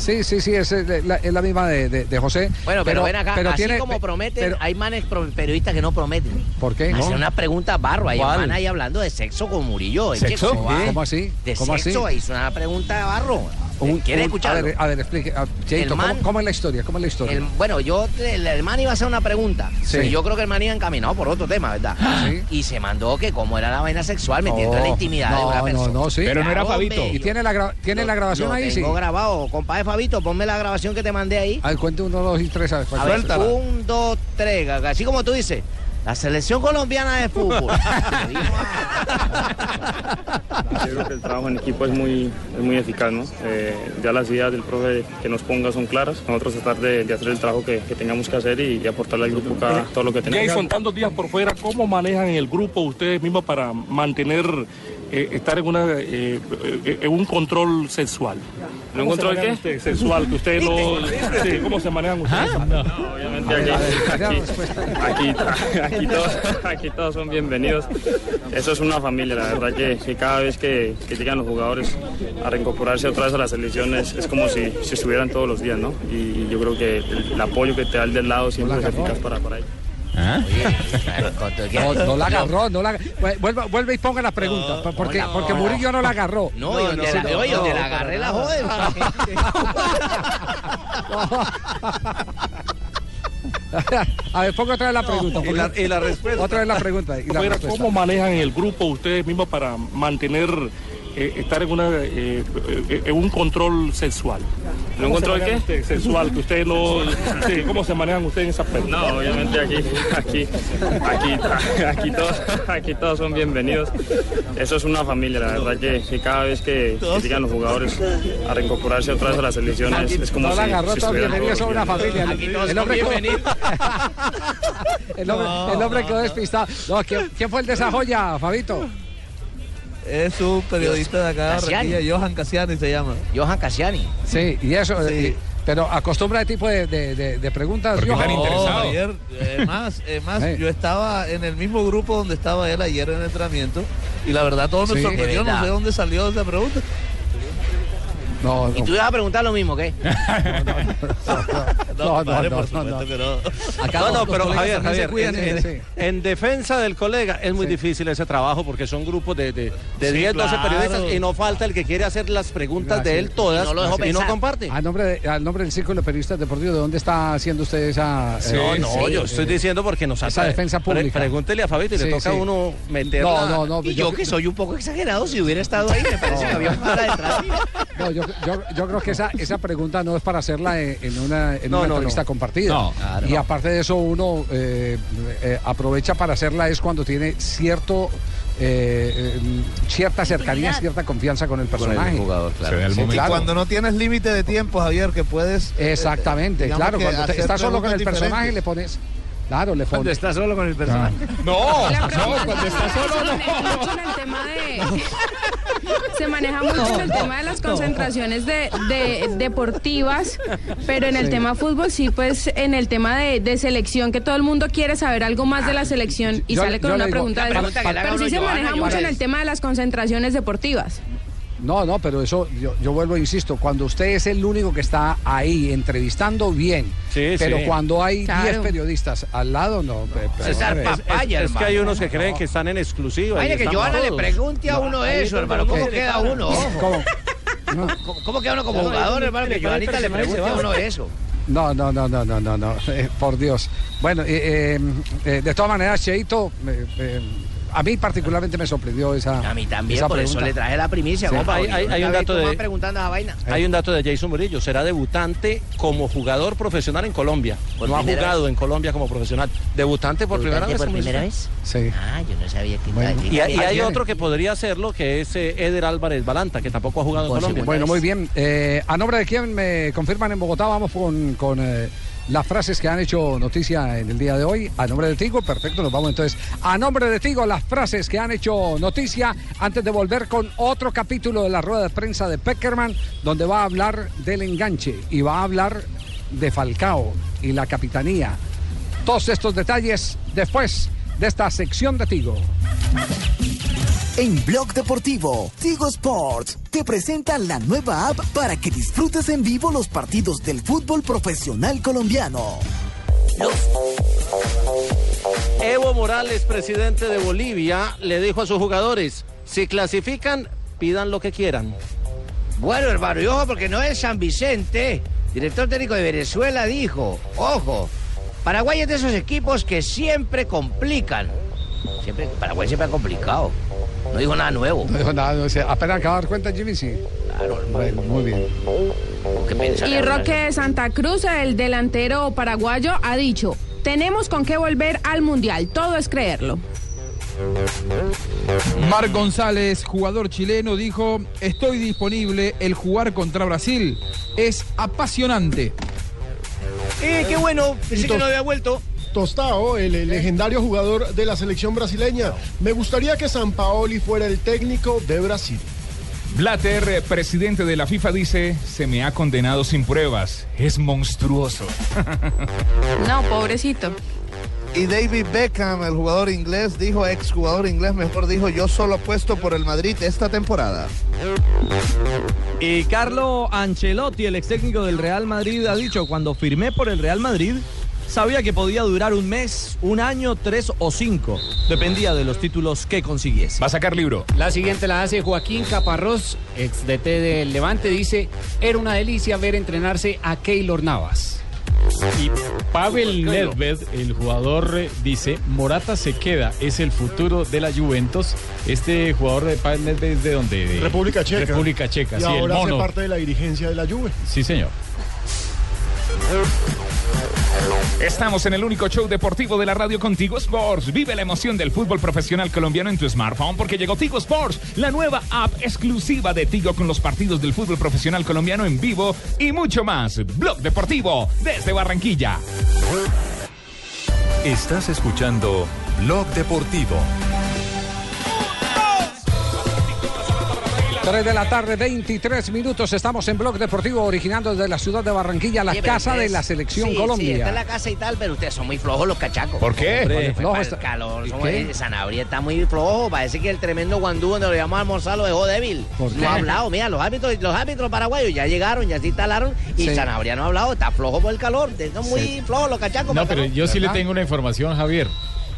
Sí, sí, sí, es, la, es la misma de, de- de José. Bueno, pero, ven acá, pero así tiene- como prometen, pero- hay manes pro- periodistas que no prometen. ¿Por qué? Hacen No. una pregunta barro, hay un ¿Cuál? man ahí hablando de sexo con Murillo. ¿Sexo? ¿cómo así? De ¿Cómo así? sexo, hizo una pregunta de barro. Un- ¿Quiere un- escucharlo? A ver, a ver, explique. a- Cheito, El man- ¿cómo, cómo es la historia? ¿Cómo es la historia? El- bueno, yo, el, el man iba a hacer una pregunta. Sí. Y yo creo que el man iba encaminado por otro tema, ¿verdad? Sí. Y se mandó que como era la vaina sexual, metiendo en la No, intimidad de no, una no, persona. no, sí. Pero no era Fabito. ¿Y tiene la, gra- tiene la grabación ahí? Sí. tengo grabado. Compadre Fabito, ponme la grabación que te mandé ahí. A ver, cuente uno, dos y tres. A ver, A ver, un, dos, tres, así como tú dices. La selección colombiana de fútbol. [LAUGHS] Yo creo que el trabajo en equipo es muy, es muy eficaz, ¿no? Eh, ya las ideas del profe que nos ponga son claras. Nosotros tratar de, de hacer el trabajo que, que tengamos que hacer y, y aportarle al grupo cada, todo lo que tenemos. Jason, tantos días por fuera, ¿cómo manejan el grupo ustedes mismos para mantener, eh, estar en, una, eh, eh, en un control sexual? ¿En un ¿Cómo se control qué? ustedes? Sexual, que ustedes no... [LAUGHS] sí, ¿Cómo se manejan ustedes? Obviamente aquí, aquí, aquí, aquí todos, [LAUGHS] aquí todos son bienvenidos. Eso es una familia, la verdad que, que cada vez que, que llegan los jugadores a reincorporarse otra vez a la selección es, es como si, si estuvieran todos los días, ¿no? Y yo creo que el, el apoyo que te da el del lado siempre es eficaz para, para ellos. No, no la agarró, no la vuelve, vuelve y ponga la pregunta, porque, porque Murillo no la agarró. No, y donde la, oye, donde la agarré la joden. [LAUGHS] A ver, ponga otra vez la pregunta. y la- y la respuesta. Otra vez la pregunta. y la Fuera, respuesta. ¿Cómo manejan en el grupo ustedes mismos para mantener, eh, estar en, una, eh, eh, en un control sexual? ¿En un ¿Cómo se control qué? Sexual, que ustedes no... sí, ¿Cómo se manejan ustedes en ese aspecto? No, obviamente aquí, aquí, aquí, aquí todos, aquí todos son bienvenidos. Eso es una familia, la verdad que, que cada vez que, que llegan los jugadores a reincorporarse otra vez a la selección es, como no si, si estuvieran bienvenidos, una familia. Aquí todos El son hombre quedó- bienvenidos. [LAUGHS] El hombre, el hombre quedó despistado. No, ¿quién, quién fue el de esa joya, Fabito? Es un periodista de acá de. Barranquilla, Johan Casiani se llama. Johan Casiani. Sí, y eso. pero acostumbra a tipo de, de, de- de preguntas. Johan. No, Javier, eh, más, eh, más [LAUGHS] yo estaba en el mismo grupo donde estaba él ayer en el entrenamiento y la verdad todo me Sí. sorprendió, De no sé dónde salió esa pregunta. No, Y tú ibas a preguntar lo mismo, ¿qué? [LAUGHS] No, no, no, por no, no. no. No, no, pero Javier, Javier, en, eh, en- en defensa del colega es muy difícil ese trabajo porque son grupos de, de, de Sí, 10, 12 claro. periodistas y no falta el que quiere hacer las preguntas de él todas y no, comparte. Al nombre, de- al nombre del Círculo de Periodistas Deportivos, ¿de dónde está haciendo usted esa... no, eh, no, sí, yo estoy eh, diciendo porque nos esa defensa Pre- pública. pregúntele a Fabito y le Sí, toca sí. a uno meterla. No, no, no. Y yo que soy un poco exagerado, si hubiera estado ahí, me parece que había un cara detrás. No, yo, yo, yo creo que esa, esa pregunta no es para hacerla en, en una, en No, una no, entrevista no. compartida. No, claro. Y aparte de eso, uno eh, eh, aprovecha para hacerla es cuando tiene cierto eh, eh, cierta cercanía, cierta confianza con el personaje. jugador, claro. Sí, Sí, Y claro. cuando no tienes límite de tiempo, Javier, que puedes... Exactamente, claro. Cuando te- estás solo con el preguntas personaje le diferentes. pones. Claro, le. Cuando estás solo con el personaje. No, no, cuando estás solo se no. maneja mucho en el tema de [LAUGHS] se maneja mucho en el tema de las concentraciones de, de- deportivas, pero en el Sí. tema fútbol sí, pues en el tema de, de selección que todo el mundo quiere saber algo más de la selección y Yo- sale con una digo- pregunta de pregunta pero sí se maneja mucho en el tema de las concentraciones deportivas. No, no, pero eso yo, yo vuelvo e insisto, cuando usted es el único que está ahí entrevistando bien, Sí, pero sí. cuando hay 10 Claro. periodistas al lado, no. pe- pe- Es, es- es que hay unos que creen que están en exclusiva. y Oye, que Johanna le pregunte a uno eso, hermano. ¿Cómo queda uno? ¿Cómo? ¿Cómo, cómo queda uno como No, jugador, no, hermano? Que no, Johanita le no, pregunte a no, uno eso. No, no, no, no, no, no, no, eh, por Dios. Bueno, eh, eh, eh, de todas maneras, Cheito, eh, eh, a mí particularmente me sorprendió esa A mí también, esa por eso pregunta. le traje la primicia. Sí. compa, Hay- un dato de- vaina. Hay un dato de Jason Murillo, será debutante como jugador profesional en Colombia. ¿Por no ha jugado en Colombia como profesional. Debutante por primera ¿Debutante vez. por primera vez? Sí. Ah, yo no sabía que Bueno. Y, hay- y hay Ayer- otro que podría hacerlo, que es eh, Eder Álvarez Balanta, que tampoco ha jugado en Colombia. Bueno, muy bien. Eh, a nombre de quién me confirman en Bogotá, vamos con, con, eh, las frases que han hecho noticia en el día de hoy. A nombre de Tigo, perfecto, nos vamos entonces. A nombre de Tigo, las frases que han hecho noticia antes de volver con otro capítulo de la rueda de prensa de Peckerman, donde va a hablar del enganche y va a hablar de Falcao y la capitanía. Todos estos detalles después de esta sección de Tigo. En Blog Deportivo, Tigo Sports te presenta la nueva app para que disfrutes en vivo los partidos del fútbol profesional colombiano. Evo Morales, presidente de Bolivia, le dijo a sus jugadores, si clasifican, pidan lo que quieran. Bueno, hermano, y ojo, porque no es San Vicente, director técnico de Venezuela, dijo, ojo, Paraguay es de esos equipos que siempre complican. Siempre, Paraguay siempre ha complicado. No dijo nada nuevo. No dijo nada, no sé, apenas acaba de dar cuenta Jimmy, sí. Claro, Bueno, muy bien. ¿Qué piensa? Y Roque Santa Cruz, el delantero paraguayo, ha dicho, tenemos con qué volver al Mundial. Todo es creerlo. Marc González, jugador chileno, dijo, estoy disponible, el jugar contra Brasil es apasionante. Eh, qué bueno, pensé que no había vuelto. Tostao, el, el legendario jugador de la selección brasileña. Me gustaría que San Paoli fuera el técnico de Brasil. Blatter, presidente de la FIFA, dice, se me ha condenado sin pruebas. Es monstruoso. [LAUGHS] No, pobrecito. Y David Beckham, el jugador inglés, dijo, ex jugador inglés, mejor dijo, yo solo apuesto por el Madrid esta temporada. Y Carlo Ancelotti, el ex técnico del Real Madrid, ha dicho, cuando firmé por el Real Madrid, sabía que podía durar un mes, un año, tres o cinco. Dependía de los títulos que consiguiese. Va a sacar libro. La siguiente la hace Joaquín Caparrós, ex DT del Levante, dice, era una delicia ver entrenarse a Keylor Navas. Y Pavel Nedved, el jugador, dice, Morata se queda, es el futuro de la Juventus. Este jugador de Pavel Nedved es de donde? De República Checa. República Checa, Y sí, el ahora hace mono. parte de la dirigencia de la Juve. Sí, señor. Estamos en el único show deportivo de la radio con Tigo Sports. Vive la emoción del fútbol profesional colombiano en tu smartphone porque llegó Tigo Sports, la nueva app exclusiva de Tigo con los partidos del fútbol profesional colombiano en vivo y mucho más. Blog Deportivo desde Barranquilla. Estás escuchando Blog Deportivo. 3 de la tarde, 23 minutos. Estamos en Blog Deportivo, originando desde la ciudad de Barranquilla, la casa de la selección sí, Sí, Colombia. está en la casa y tal, pero ustedes son muy flojos los cachacos. ¿Por qué? Hombre, Porque fue flojo está- el calor. Eh, Sanabria está muy flojo. Parece que el tremendo guandú donde lo llamamos a almorzar lo dejó débil. ¿Por qué? No ha hablado. Mira, los árbitros, los árbitros paraguayos ya llegaron, ya se instalaron y Sí. Sanabria no ha hablado. Está flojo por el calor. Son muy Sí. flojos los cachacos. No, el pero calor. yo sí le tengo una información, Javier.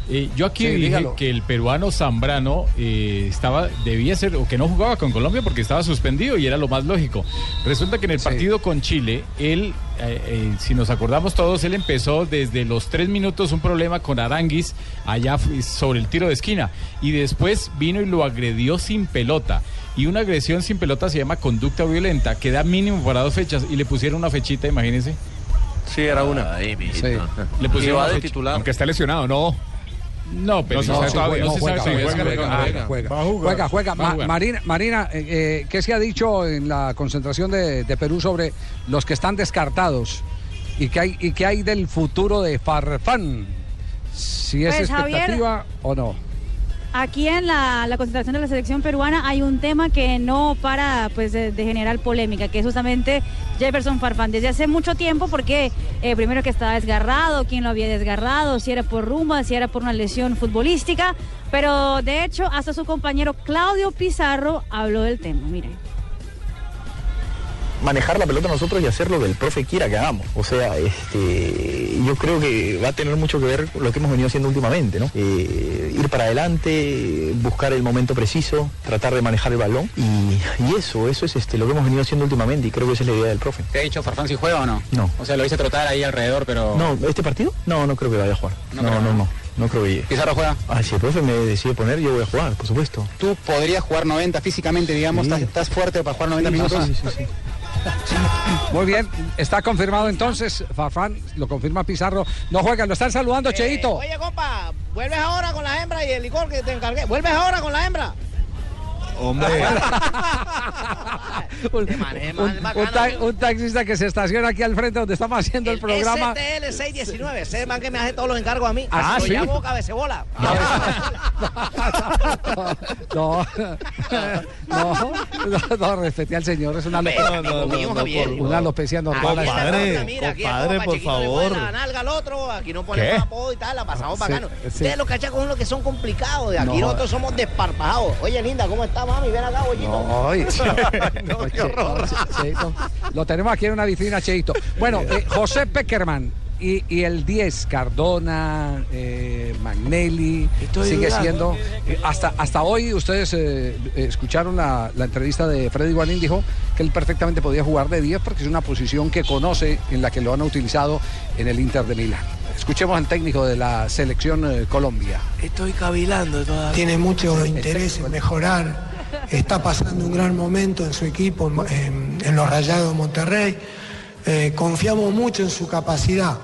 Eh, yo aquí Sí, dije dígalo. que el peruano Zambrano eh, estaba, debía ser, o que no jugaba con Colombia porque estaba suspendido y era lo más lógico. Resulta que en el partido con Chile, él, eh, eh, si nos acordamos todos, él empezó desde los tres minutos un problema con Aranguis allá sobre el tiro de esquina y después vino y lo agredió sin pelota. Y una agresión sin pelota se llama conducta violenta, que da mínimo para dos fechas y le pusieron una fechita, imagínense. Sí, era una. Le Y pusieron va una de fecha. titular. Aunque está lesionado, no. No, pero No se no, sabe se todavía, no no se juega, juega, juega, Ma-. Marina, Marina eh, eh, ¿qué se ha dicho en la concentración de, de Perú sobre los que están descartados? ¿Y qué hay, y qué hay del futuro de Farfán? Si es Pues, Javier, expectativa o no. Aquí en la, la concentración de la selección peruana hay un tema que no para pues, de, generar polémica, que es justamente Jefferson Farfán. Desde hace mucho tiempo, porque eh, primero que estaba desgarrado, quién lo había desgarrado, si era por rumba, si era por una lesión futbolística, pero de hecho hasta su compañero Claudio Pizarro habló del tema. Miren. Manejar la pelota nosotros y hacer lo que el profe quiera que hagamos. O sea, este, yo creo que va a tener mucho que ver con lo que hemos venido haciendo últimamente, ¿no? Eh, ir para adelante, buscar el momento preciso, tratar de manejar el balón y, y eso, eso es este, lo que hemos venido haciendo últimamente y creo que esa es la idea del profe. ¿Te ha dicho Farfán si juega o no? No. O sea, lo hice trotar ahí alrededor, pero... No, ¿este partido? No, no creo que vaya a jugar. No No, no, ¿no? no. No creo que. ¿Pizarro juega? Ah, si el profe me decide poner, yo voy a jugar, por supuesto. ¿Tú podrías jugar 90 físicamente, digamos? ¿Estás, estás fuerte para jugar 90 Sí, minutos? sí, sí, sí. Muy bien, está confirmado entonces, Farfán, lo confirma Pizarro. No juega, lo están saludando, Cheito. Oye, compa, vuelves ahora con la hembra y el licor que te encargué. Vuelves ahora con la hembra. Hombre. [LAUGHS] un, ta- taxista que se estaciona aquí al frente donde estamos haciendo el, programa. STL 619, ese man que me hace todos los encargos a mí. Ah, Lo ¿sí? llamo cabecebola. [LAUGHS] [LAUGHS] No, no, no, no, respete al señor, es una alopecia. amigo mío, Javier. Una alopecia normal. Compadre, cosa, mira, aquí compadre, por favor. la nalga al otro, aquí no ponemos ¿Qué? apodo y tal, la pasamos bacano. sí. Ustedes los cachacos son los que son complicados, de aquí No. nosotros somos desparpajados. Oye, linda, ¿cómo está, mami? Ven acá, bollito. Ay, [LAUGHS] [LAUGHS] No, qué horror. Cheito. Lo tenemos aquí en una vitrina, Cheito. Bueno, eh, José Peckerman y, y el 10, Cardona, eh, Magnelli, Estoy sigue dudando. siendo. eh, hasta, hasta hoy ustedes eh, escucharon la, la entrevista de Freddy Guanín, dijo que él perfectamente podía jugar de 10 porque es una posición que conoce, en la que lo han utilizado en el Inter de Milán. Escuchemos al técnico de la selección eh, Colombia. Estoy cavilando todavía. Tiene mucho interés en mejorar. Está pasando un gran momento en su equipo, en, los Rayados de Monterrey. Eh, confiamos mucho en su capacidad.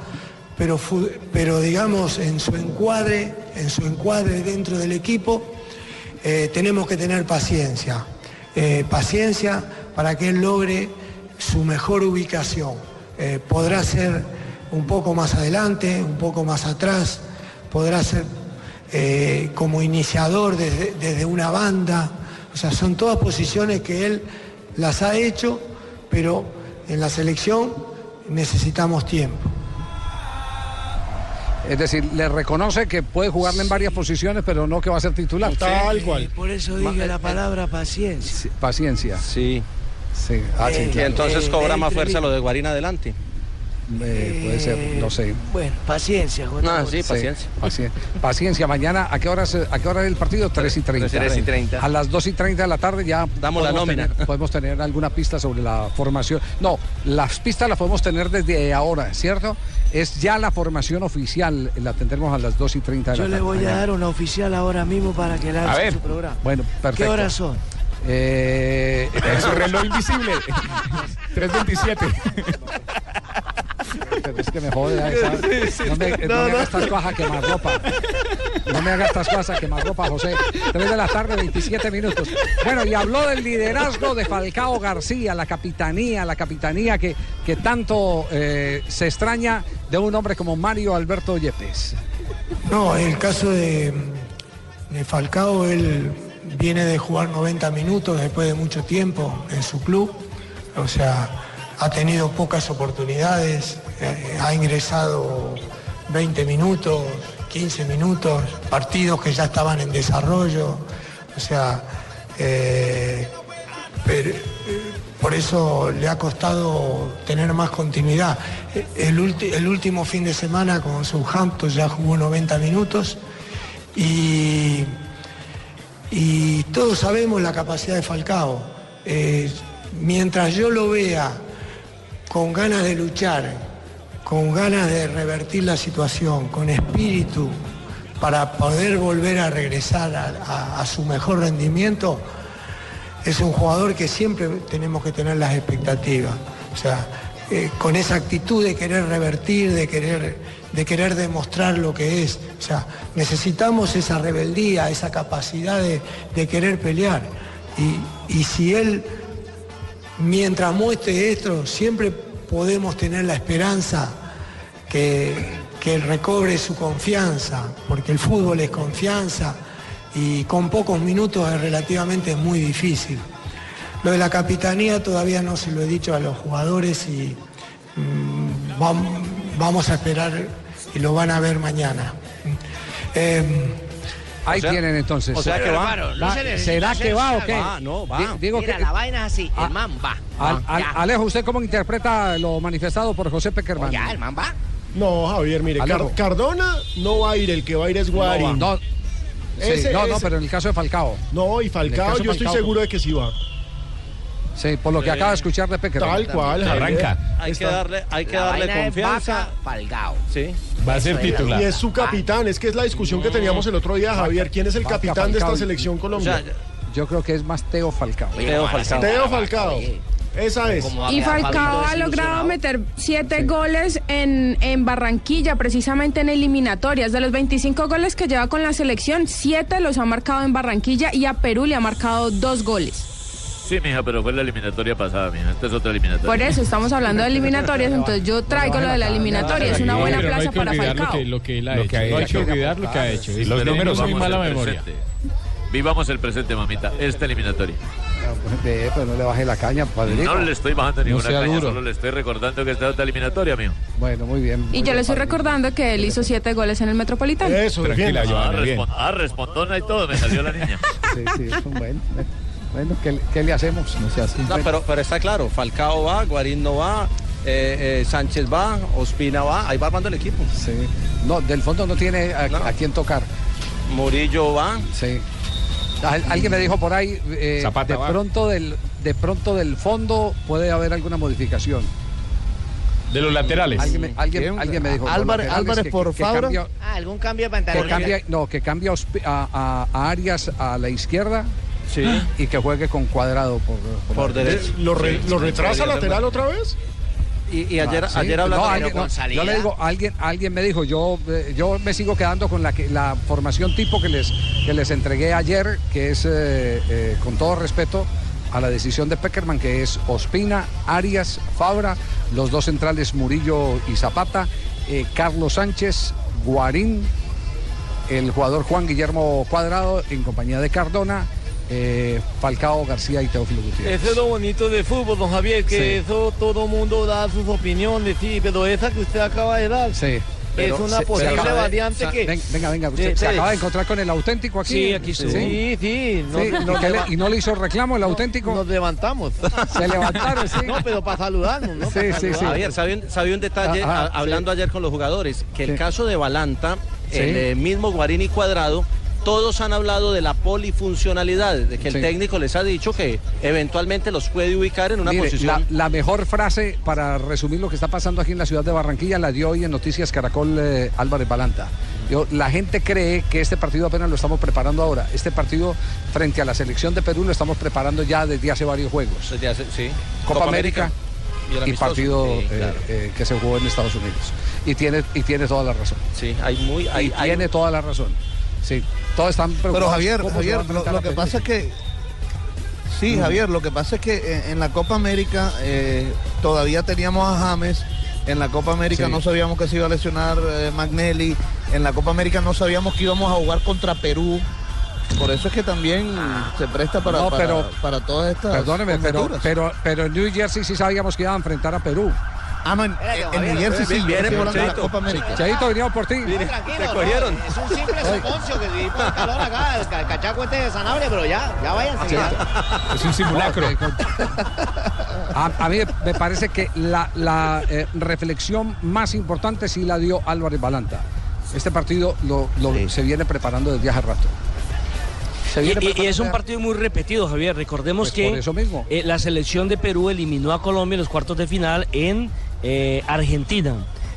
pero, pero digamos en su encuadre, en su encuadre dentro del equipo, eh, tenemos que tener paciencia, eh, paciencia para que él logre su mejor ubicación. Podrá ser un poco más adelante, un poco más atrás, podrá ser como iniciador desde, desde una banda, sea, son todas posiciones que él las ha hecho, pero en la selección necesitamos tiempo. Es decir, le reconoce que puede jugarle en varias posiciones, pero no que va a ser titular. Tal cual. Por eso dije la palabra paciencia. Paciencia. Sí. Sí. Ah, sí, Y entonces Eh, cobra eh, más eh, fuerza lo de Guarín adelante. Eh, puede ser, no sé. Bueno, paciencia, Juan. Ah, sí, paciencia. Paciencia. Paciencia. Mañana, ¿a qué hora es, a qué hora es el partido? 3 y 30. 3 y 30. A las 2 y 30 de la tarde ya Damos la podemos nómina. tener- podemos tener alguna pista sobre la formación. No, las pistas las podemos tener desde ahora, ¿cierto? Es ya la formación oficial, la tendremos a las 2 y 30 de la Yo tarde. le voy a dar una oficial ahora mismo para que la haga su programa. Bueno, perfecto. ¿Qué horas son? Eh, [LAUGHS] En su reloj invisible. 327. Pero es que me jode. ay, ¿sabes? No me, no No, me no. hagas estas cosas a quemar ropa. No me hagas estas cosas a quemar ropa, José. 3 de la tarde, 27 minutos. Bueno, y habló del liderazgo de Falcao García, la capitanía, la capitanía que, que tanto eh, se extraña de un hombre como Mario Alberto Yepes. No, el caso de, de Falcao, él viene de jugar 90 minutos después de mucho tiempo en su club, o sea, ha tenido pocas oportunidades, eh, ha ingresado 20 minutos, 15 minutos, partidos que ya estaban en desarrollo, o sea, eh, pero, eh, por eso le ha costado tener más continuidad. El, el último fin de semana con Southampton ya jugó 90 minutos y, y todos sabemos la capacidad de Falcao. Eh, mientras yo lo vea con ganas de luchar, con ganas de revertir la situación, con espíritu para poder volver a regresar a- su mejor rendimiento, es un jugador que siempre tenemos que tener las expectativas. O sea, eh, con esa actitud de querer revertir, de querer, de querer demostrar lo que es. O sea, necesitamos esa rebeldía, esa capacidad de, de querer pelear. Y, y si él, mientras muestre esto, siempre podemos tener la esperanza que, que recobre su confianza, porque el fútbol es confianza y con pocos minutos es relativamente muy difícil. Lo de la capitanía todavía no se lo he dicho a los jugadores y mm, vam- vamos a esperar y lo van a ver mañana. Eh, Ahí tienen entonces. o sea que va. Hermano, no Va- se le- ¿Será que va o qué? Va, no, va. Digo Mira, que, la vaina es así, Ah, el man va. Al- al- Ya. Alejo, ¿usted cómo interpreta lo manifestado por José Peckerman? Ya, el man va. No, Javier, mire, Car-. Cardona no va a ir, el que va a ir es Guarín. No, sí, Ese- no, pero en el caso de Falcao. No, y Falcao, yo estoy seguro de que sí va. Sí, por lo que acaba de escuchar de Peckerman. Tal cual. Arranca. Hay que darle, hay que La darle confianza. Sí. Va a ser titular. Y es su capitán, es que es la discusión que teníamos el otro día, Javier. ¿Quién es el capitán de esta selección O Colombia? sea, Yo creo que es más Teo Falcao. Oye, Teo ¿cómo van a Falcao. Teo Falcao. oye? Esa es. ¿Cómo va a Y Falcao ha logrado meter siete goles en, en Barranquilla, precisamente en eliminatorias. De los 25 goles que lleva con la selección, siete los ha marcado en Barranquilla y a Perú le ha marcado dos goles. Sí, mija, pero fue la eliminatoria pasada, mija. Esta es otra eliminatoria. Por eso estamos hablando de eliminatorias, entonces yo traigo lo de la eliminatoria. Es una buena no plaza que para olvidar lo Falcao. que, lo que él ha Lo hecho. que ha no hay hecho. que olvidar lo que ha hecho. Y los números son mala memoria. Vivamos el presente, mamita. Esta eliminatoria. Ve, pero no le baje la caña, padrino. No le estoy bajando ninguna sea caña, duro. solo le estoy recordando que esta es otra eliminatoria, mijo. Bueno, muy bien. Y yo le estoy recordando que él hizo siete goles en el Metropolitano. Eso, Tranquila. Ah, bien. respon- ah, respondona y todo, me salió la niña. Sí, sí, es un buen. Bueno, ¿qué, qué le hacemos? No se hace. No, pero, pero está claro, Falcao va, Guarín no va, eh, eh, Sánchez va, Ospina va, ahí va armando el equipo. Sí. No, del fondo no tiene a, a quién tocar. Murillo va. Sí. Al- alguien me dijo por ahí, eh, Zapata de va. pronto del de pronto del fondo puede haber alguna modificación. De los laterales. Alguien me, alguien, alguien me dijo. Álvarez- Álvarez que- por que Fabra. cambia- Ah, ¿algún cambio de que pantalón? cambia, no, que cambia a, a- a Arias a la izquierda Sí. y que juegue con cuadrado por, Por derecha. ¿Lo, re- Sí, lo sí, retrasa lateral otra vez? Y, y ayer, Ah, sí. ayer hablando No, pero alguien- con no, salida. yo le digo, alguien, alguien me dijo, yo, eh, yo me sigo quedando con la, que- la formación tipo que les, que les entregué ayer, que es, eh, eh, con todo respeto, a la decisión de Peckerman, que es Ospina, Arias, Fabra, los dos centrales Murillo y Zapata, eh, Carlos Sánchez, Guarín, el jugador Juan Guillermo Cuadrado en compañía de Cardona, eh, Falcao García y Teófilo Gutiérrez. Eso es lo bonito del fútbol, don Javier, que Sí. eso todo mundo da sus opiniones, sí, pero esa que usted acaba de dar Sí. es una se- posible se variante que... ven- venga, venga, usted Sí, se sí. acaba de encontrar con el auténtico aquí. Sí, aquí estoy. Sí, sí, no- Sí, nos ¿y, le- no le hizo reclamo el auténtico? Nos levantamos. Se levantaron, sí. No, pero para saludarnos, ¿no? Sí, sí, sí. Javier, ¿sabe un, detalle? Ajá, A- hablando ayer con los jugadores, que el Sí. caso de Balanta, Sí. el eh, mismo Guarín y Cuadrado, todos han hablado de la polifuncionalidad, de que el técnico les ha dicho que eventualmente los puede ubicar en una Mire, posición. la, la mejor frase para resumir lo que está pasando aquí en la ciudad de Barranquilla la dio hoy en Noticias Caracol eh, Álvarez Balanta. Yo, la gente cree que este partido apenas lo estamos preparando ahora. Este partido frente a la selección de Perú lo estamos preparando ya desde hace varios juegos. Desde hace- sí. Copa, América, y el y, amistoso. partido Sí, eh, eh, que se jugó en Estados Unidos. Y tiene, y tiene toda la razón. Sí, hay muy. Hay, y hay- tiene toda la razón. Sí, todos están preocupados. Pero Javier, Javier, lo, que pasa es que sí. Javier, lo que pasa es que en, en la Copa América eh, todavía teníamos a James. En la Copa América Sí. no sabíamos que se iba a lesionar eh, Magnelli. En la Copa América no sabíamos que íbamos a jugar contra Perú. Por eso es que también se presta para, No, para, pero- para todas estas. Perdóneme, pero, pero, pero en New Jersey sí sabíamos que iba a enfrentar a Perú. Ah, no, en, en New Jersey sí, hablando de la Copa América. Cheito, veníamos por ti. Tranquilo, no, Es un simple soponcio que di por calor acá, el ca- cachaco este de Sanabria, pero ya, ya váyanse. ya. Es un simulacro. A, a mí me parece que la, la, eh, reflexión más importante sí la dio Álvarez Balanta. Este partido lo, lo- se viene preparando desde hace rato. Y, viene y- es un partido muy repetido, Javier. Recordemos Pues que por eso mismo. eh, la selección de Perú eliminó a Colombia en los cuartos de final en eh, Argentina.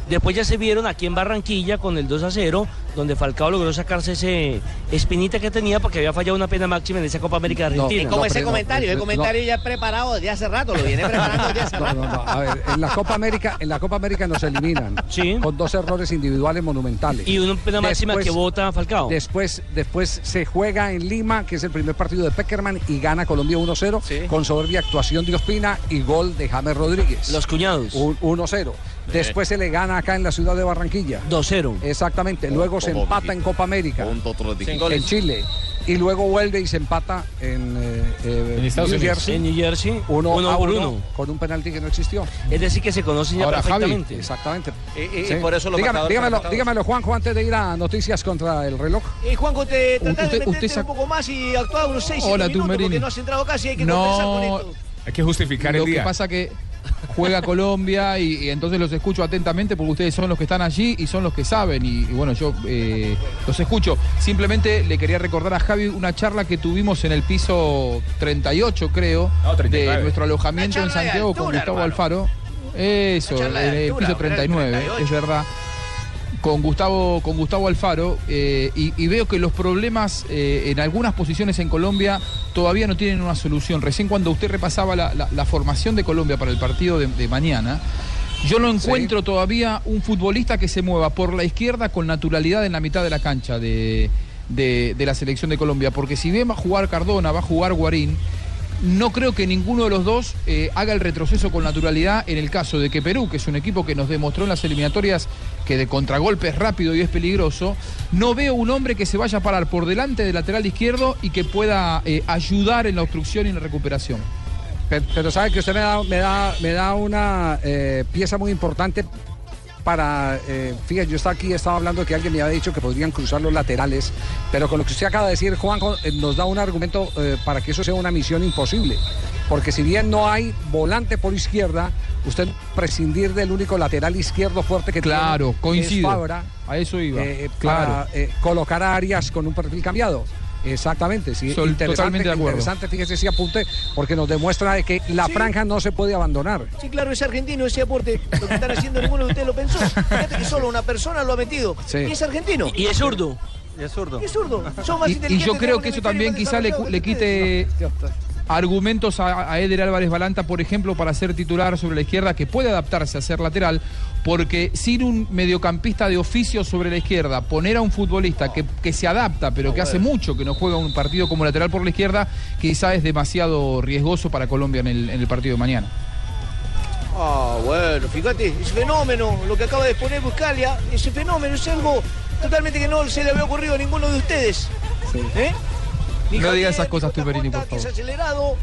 Después ya se vieron aquí en Barranquilla con el 2 a 0, donde Falcao logró sacarse ese espinita que tenía porque había fallado una pena máxima en esa Copa América de No, Argentina. Es como No, ese no, comentario, no, el comentario ya preparado desde hace rato, lo viene preparando desde hace No, rato. no, no. A ver, en la Copa América, en la Copa América nos eliminan con dos errores individuales monumentales. Y una pena máxima que vota Falcao. Después, después se juega en Lima, que es el primer partido de Peckerman, y gana Colombia 1-0 con soberbia actuación de Ospina y gol de James Rodríguez. Los cuñados. Un- 1-0. Después se le gana acá en la ciudad de Barranquilla. 2-0. Exactamente. Luego se empata en Copa América. En Chile. Y luego vuelve y se empata en, eh, eh, En Estados New Unidos. Jersey. En New Jersey, Uno, uno a por uno, uno. Con un penalti que no existió. Es decir, que se conocen ya Ahora, Javi, perfectamente. exactamente. Y, y- Sí. y por eso los Dígame- dígamelo, dígamelo, Juanjo, antes de ir a noticias contra el reloj. Y Juanjo, te tratás de meterte usted un poco más y actuar unos 6 Hola, minutos Tumberini. porque no has entrado casi, hay que compensar con No, esto. Hay que justificar lo el que día. pasa que juega Colombia y, y entonces los escucho atentamente porque ustedes son los que están allí y son los que saben y, y bueno, yo eh, los escucho. Simplemente le quería recordar a Javi una charla que tuvimos en el piso 38, creo, No, 39. de nuestro alojamiento en Santiago con Gustavo hermano. Alfaro. Eso, en el piso pero era el 39, 38. es verdad con Gustavo, con Gustavo Alfaro eh, y, y veo que los problemas eh, en algunas posiciones en Colombia todavía no tienen una solución. Recién cuando usted repasaba la, la- la formación de Colombia para el partido de, de mañana, yo no encuentro todavía un futbolista que se mueva por la izquierda con naturalidad en la mitad de la cancha de, de- de la selección de Colombia. Porque si bien va a jugar Cardona, va a jugar Guarín, no creo que ninguno de los dos eh, haga el retroceso con naturalidad en el caso de que Perú, que es un equipo que nos demostró en las eliminatorias que de contragolpe es rápido y es peligroso, no veo un hombre que se vaya a parar por delante del lateral izquierdo y que pueda eh, ayudar en la obstrucción y en la recuperación. Pero, pero sabe que usted me da, me da, me da una eh, pieza muy importante para, eh, fíjate, yo estaba aquí, estaba hablando que alguien me había dicho que podrían cruzar los laterales, pero con lo que usted acaba de decir, Juanjo, eh, nos da un argumento eh, para que eso sea una misión imposible. Porque si bien no hay volante por izquierda, usted prescindir del único lateral izquierdo fuerte que Claro, tiene, coincido. es Fabra, A eso iba. eh, claro. para colocar a Arias con un perfil cambiado. Exactamente, sí. Sol- interesante, totalmente de acuerdo. interesante, fíjese ese apunte, porque nos demuestra de que la Sí. franja no se puede abandonar. Sí, claro, es argentino ese aporte. Lo que están haciendo ninguno de ustedes lo pensó. Fíjate que solo una persona lo ha metido. Sí. Y es argentino. Y es zurdo. Y es zurdo. Y es zurdo. Son más Y, y yo creo que eso también quizá le, ustedes. Argumentos a, a Eder Álvarez Balanta, por ejemplo, para ser titular sobre la izquierda, que puede adaptarse a ser lateral, porque sin un mediocampista de oficio sobre la izquierda, poner a un futbolista que, que se adapta, pero que hace mucho que no juega un partido como lateral por la izquierda, quizá es demasiado riesgoso para Colombia en el, en el partido de mañana. Ah, bueno, fíjate, ese fenómeno, lo que acaba de exponer Buscalia, ese fenómeno es algo totalmente que no se le había ocurrido a ninguno de ustedes. ¿Eh? No digas esas cosas tú, Perini, por favor. acelerado,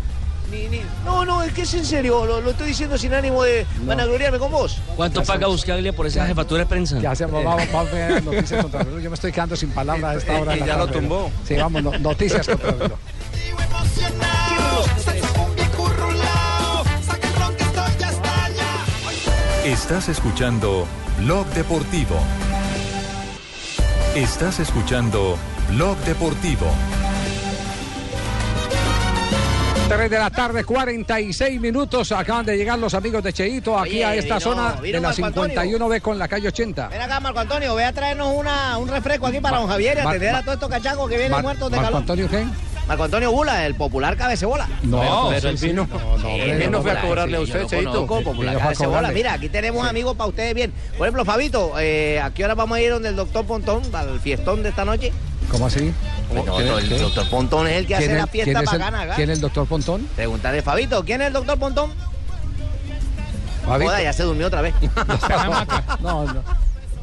ni, ni- No, no, es que es en serio, lo, lo estoy diciendo sin ánimo de vanagloriarme con vos. ¿Cuánto paga Buscaglia por esa jefatura de prensa? Ya hacemos, vamos, vamos a ver noticias [LAUGHS] contra el reloj. Yo me estoy quedando sin palabras a esta hora. de Y la ya lo tumbó. Sí, vamos, no- noticias contra el reloj. Estás escuchando Blog Deportivo. Estás escuchando Blog Deportivo. 3 de la tarde, 46 minutos. Acaban de llegar los amigos de Cheito aquí Oye, a esta vino- zona vino de la Marco Antonio. 51B con la calle 80. Ven acá, Marco Antonio, voy a traernos una, un refresco aquí para Ma- don Javier y Mar- atender a todos estos cachacos que vienen Mar- muertos de Marco calor. Antonio qué? Marco Antonio Bula, el popular cabecebola. No, pero sí, sí. No, no, Sí, él no fue a popular, cobrarle a sí, usted, Cheito. Popular sí, cabecebola. Mira, aquí tenemos amigos para ustedes bien. Por ejemplo, Fabito, eh, ¿a qué hora vamos a ir donde el doctor Pontón, al fiestón de esta noche? ¿Cómo así? No, el doctor Pontón es el que hace ¿Quién la es- fiesta quién es el- bacana acá. ¿Quién es el doctor Pontón? Pregúntale, Fabito, ¿quién es el doctor Pontón? Fabito. Joda, ya se durmió otra vez. [LAUGHS] [LAUGHS] No, no.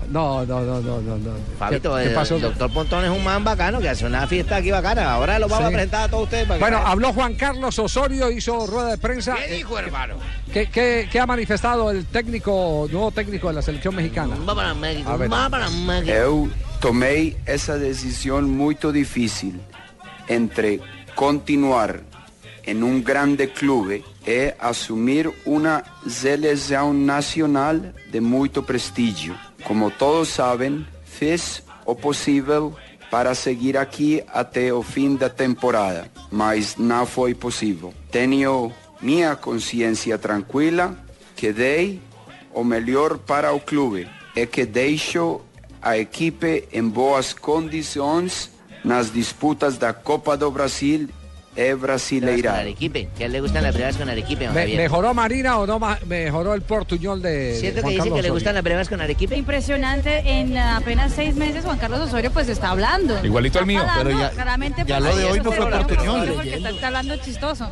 No, no, no, no, no. no. Fabito, ¿Qué, qué el pasó? doctor Pontón es un man bacano que hace una fiesta aquí bacana. Ahora lo vamos Sí. a presentar a todos ustedes. para Bueno, habló Juan Carlos Osorio, hizo rueda de prensa. ¿Qué dijo, hermano? ¿Qué, qué, qué ha manifestado el técnico, nuevo técnico de la selección mexicana? Va para México, A ver. va para México. Eu tomei essa decisão muito difícil entre continuar em um grande clube e assumir uma seleção nacional de muito prestígio. Como todos sabem, fiz o possível para seguir aqui até o fim da temporada, mas não foi possível. Tenho minha consciência tranquila que dei o melhor para o clube e que deixo a equipe em boas condições nas disputas da Copa do Brasil e Con Brasileirado. Arequipe, que a él le gustan las brevas con Arequipe, don Me- Javier. ¿Mejoró Marina o no mejoró el portuñol de Siento Juan que dice Carlos que le Osorio? gustan las brevas con Arequipe. Impresionante, en apenas seis meses Juan Carlos Osorio pues está hablando. Igualito al mío. hablando, Pero ya- claramente, ya pues, lo de hoy no fue portuñol. Porque está, está hablando chistoso.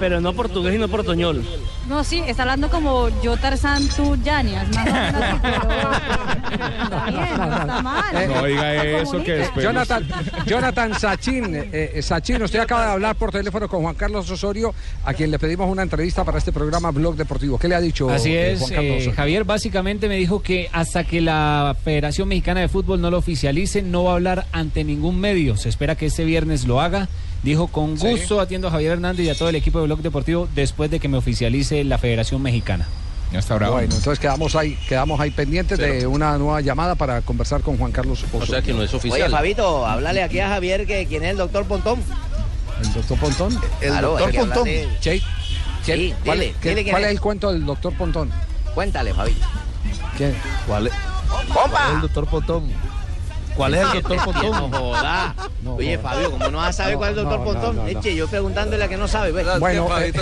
Pero no portugués y no portoñol. No, sí, está hablando como yo Tarzán, tú Yanias, más o menos así, pero [LAUGHS] está bien, no está mal. Eh, No diga Se eso que después. Jonathan, Jonathan Sachin, eh, eh, Sachin, usted acaba de hablar por teléfono con Juan Carlos Osorio, a quien le pedimos una entrevista para este programa Blog Deportivo. ¿Qué le ha dicho Así eh, es, Juan Carlos eh, Osorio? Javier básicamente me dijo que hasta que la Federación Mexicana de Fútbol no lo oficialice, no va a hablar ante ningún medio. Se espera que este viernes lo haga. Dijo, con Sí. gusto atiendo a Javier Hernández y a todo el equipo de Blog Deportivo después de que me oficialice la Federación Mexicana. Ya está bravo. Bueno, entonces quedamos ahí, quedamos ahí pendientes de una nueva llamada para conversar con Juan Carlos Osorio. Oye, Fabito, háblale aquí a Javier que quién es el doctor Pontón. ¿El doctor Pontón? El doctor Pontón. Che- che- Sí, ¿Cuál, dile, qué- cuál es es. el cuento del doctor Pontón? Cuéntale, Fabito. ¿Quién? ¿Cuál es? ¡Compa! el doctor Potón? ¿Cuál es el doctor? No joda. Oye, Fabio, ¿cómo no vas a saber No, cuál es el doctor no, Pontón? no, no, no. Eche, yo preguntándole a que no sabe, pues. Bueno, eh,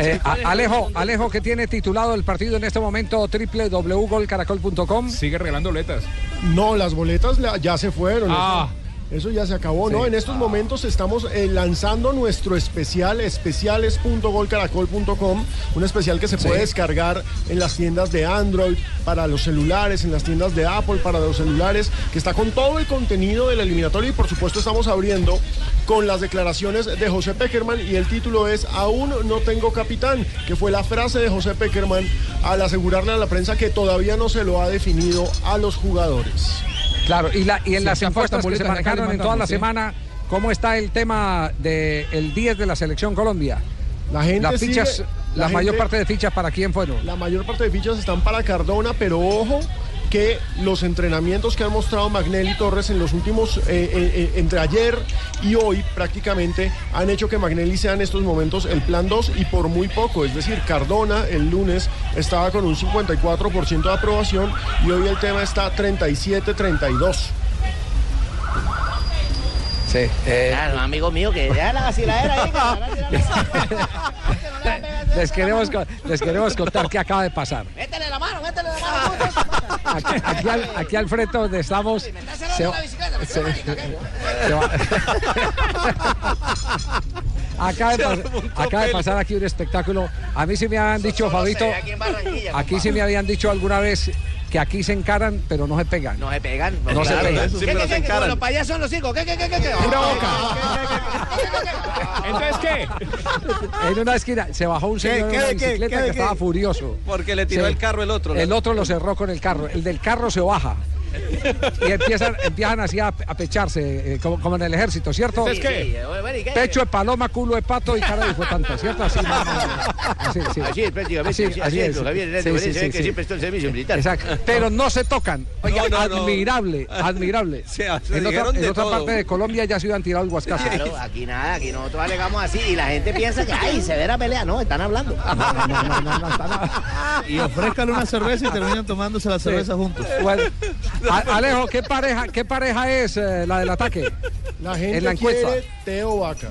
eh, a- Alejo, Alejo que tiene titulado el partido en este momento www.golcaracol.com. Sigue regalando boletas. No, las boletas la- ya se fueron. Ah. Eso ya se acabó, ¿no? En estos momentos estamos eh, lanzando nuestro especial, especiales.golcaracol.com, un especial que se puede descargar en las tiendas de Android, para los celulares, en las tiendas de Apple, para los celulares, que está con todo el contenido del eliminatorio y por supuesto estamos abriendo con las declaraciones de José Peckerman y el título es Aún no tengo capitán, que fue la frase de José Peckerman al asegurarle a la prensa que todavía no se lo ha definido a los jugadores. Claro, y, la, y en las encuestas que se manejaron en toda la semana, ¿cómo está el tema del 10 de la selección Colombia? La gente Las fichas, sigue- la, la mayor parte de fichas para quién fueron. La mayor parte de fichas están para Cardona, pero ojo que los entrenamientos que han mostrado Magnelli Torres en los últimos, eh, eh, eh, entre ayer y hoy prácticamente, han hecho que Magnelli sea en estos momentos el plan 2 y por muy poco. Es decir, Cardona el lunes estaba con un 54% de aprobación y hoy el tema está 37-32. Sí. eh, un amigo mío que ya la vaciladera [LAUGHS] les, queremos, les queremos contar qué acaba de pasar. Métele la mano, métele la mano. Aquí, aquí al, aquí al frente donde estamos. Se, va- se- se va- acaba, de acaba pasar aquí un espectáculo. A mí sí me habían dicho, Fabito, aquí sí me habían dicho alguna vez que aquí se encaran, pero no se pegan. No se pegan. No se pegan. ¿Qué, qué, qué, qué? Los payasos son los hijos. ¿Qué, qué, qué, qué? qué? Ah, boca. Entonces, ¿qué? En una esquina se bajó un ¿Qué, señor qué, en una qué, bicicleta qué, que qué? estaba furioso. Porque le tiró Sí. el carro el otro. El otro lo cerró con el carro. El del carro se baja. Y empiezan, empiezan así a, a pecharse, eh, como, como en el ejército, ¿cierto? Sí, sí, eh, bueno, ¿y qué? Pecho de paloma, culo de pato y cara de tanto, ¿cierto? Así. Así, sí. Así es, prácticamente. Así, así es, don Javier Hernández Sí, Bonet, sí, se ve sí, que sí. siempre está el servicio militar. Exacto. Pero no se tocan. Oiga, No, no, no. admirable, admirable. se en otra, en parte de Colombia ya se iban tirado el guascazo. Claro, aquí nada, aquí nosotros alegamos así y la gente piensa que, ay, severa pelea. No, están hablando. Y ofrézcale una cerveza y terminan tomándose la cerveza juntos. Bueno, Alejo, ¿qué pareja, qué pareja es eh, la del ataque? La gente en la encuesta. quiere Teo Vaca.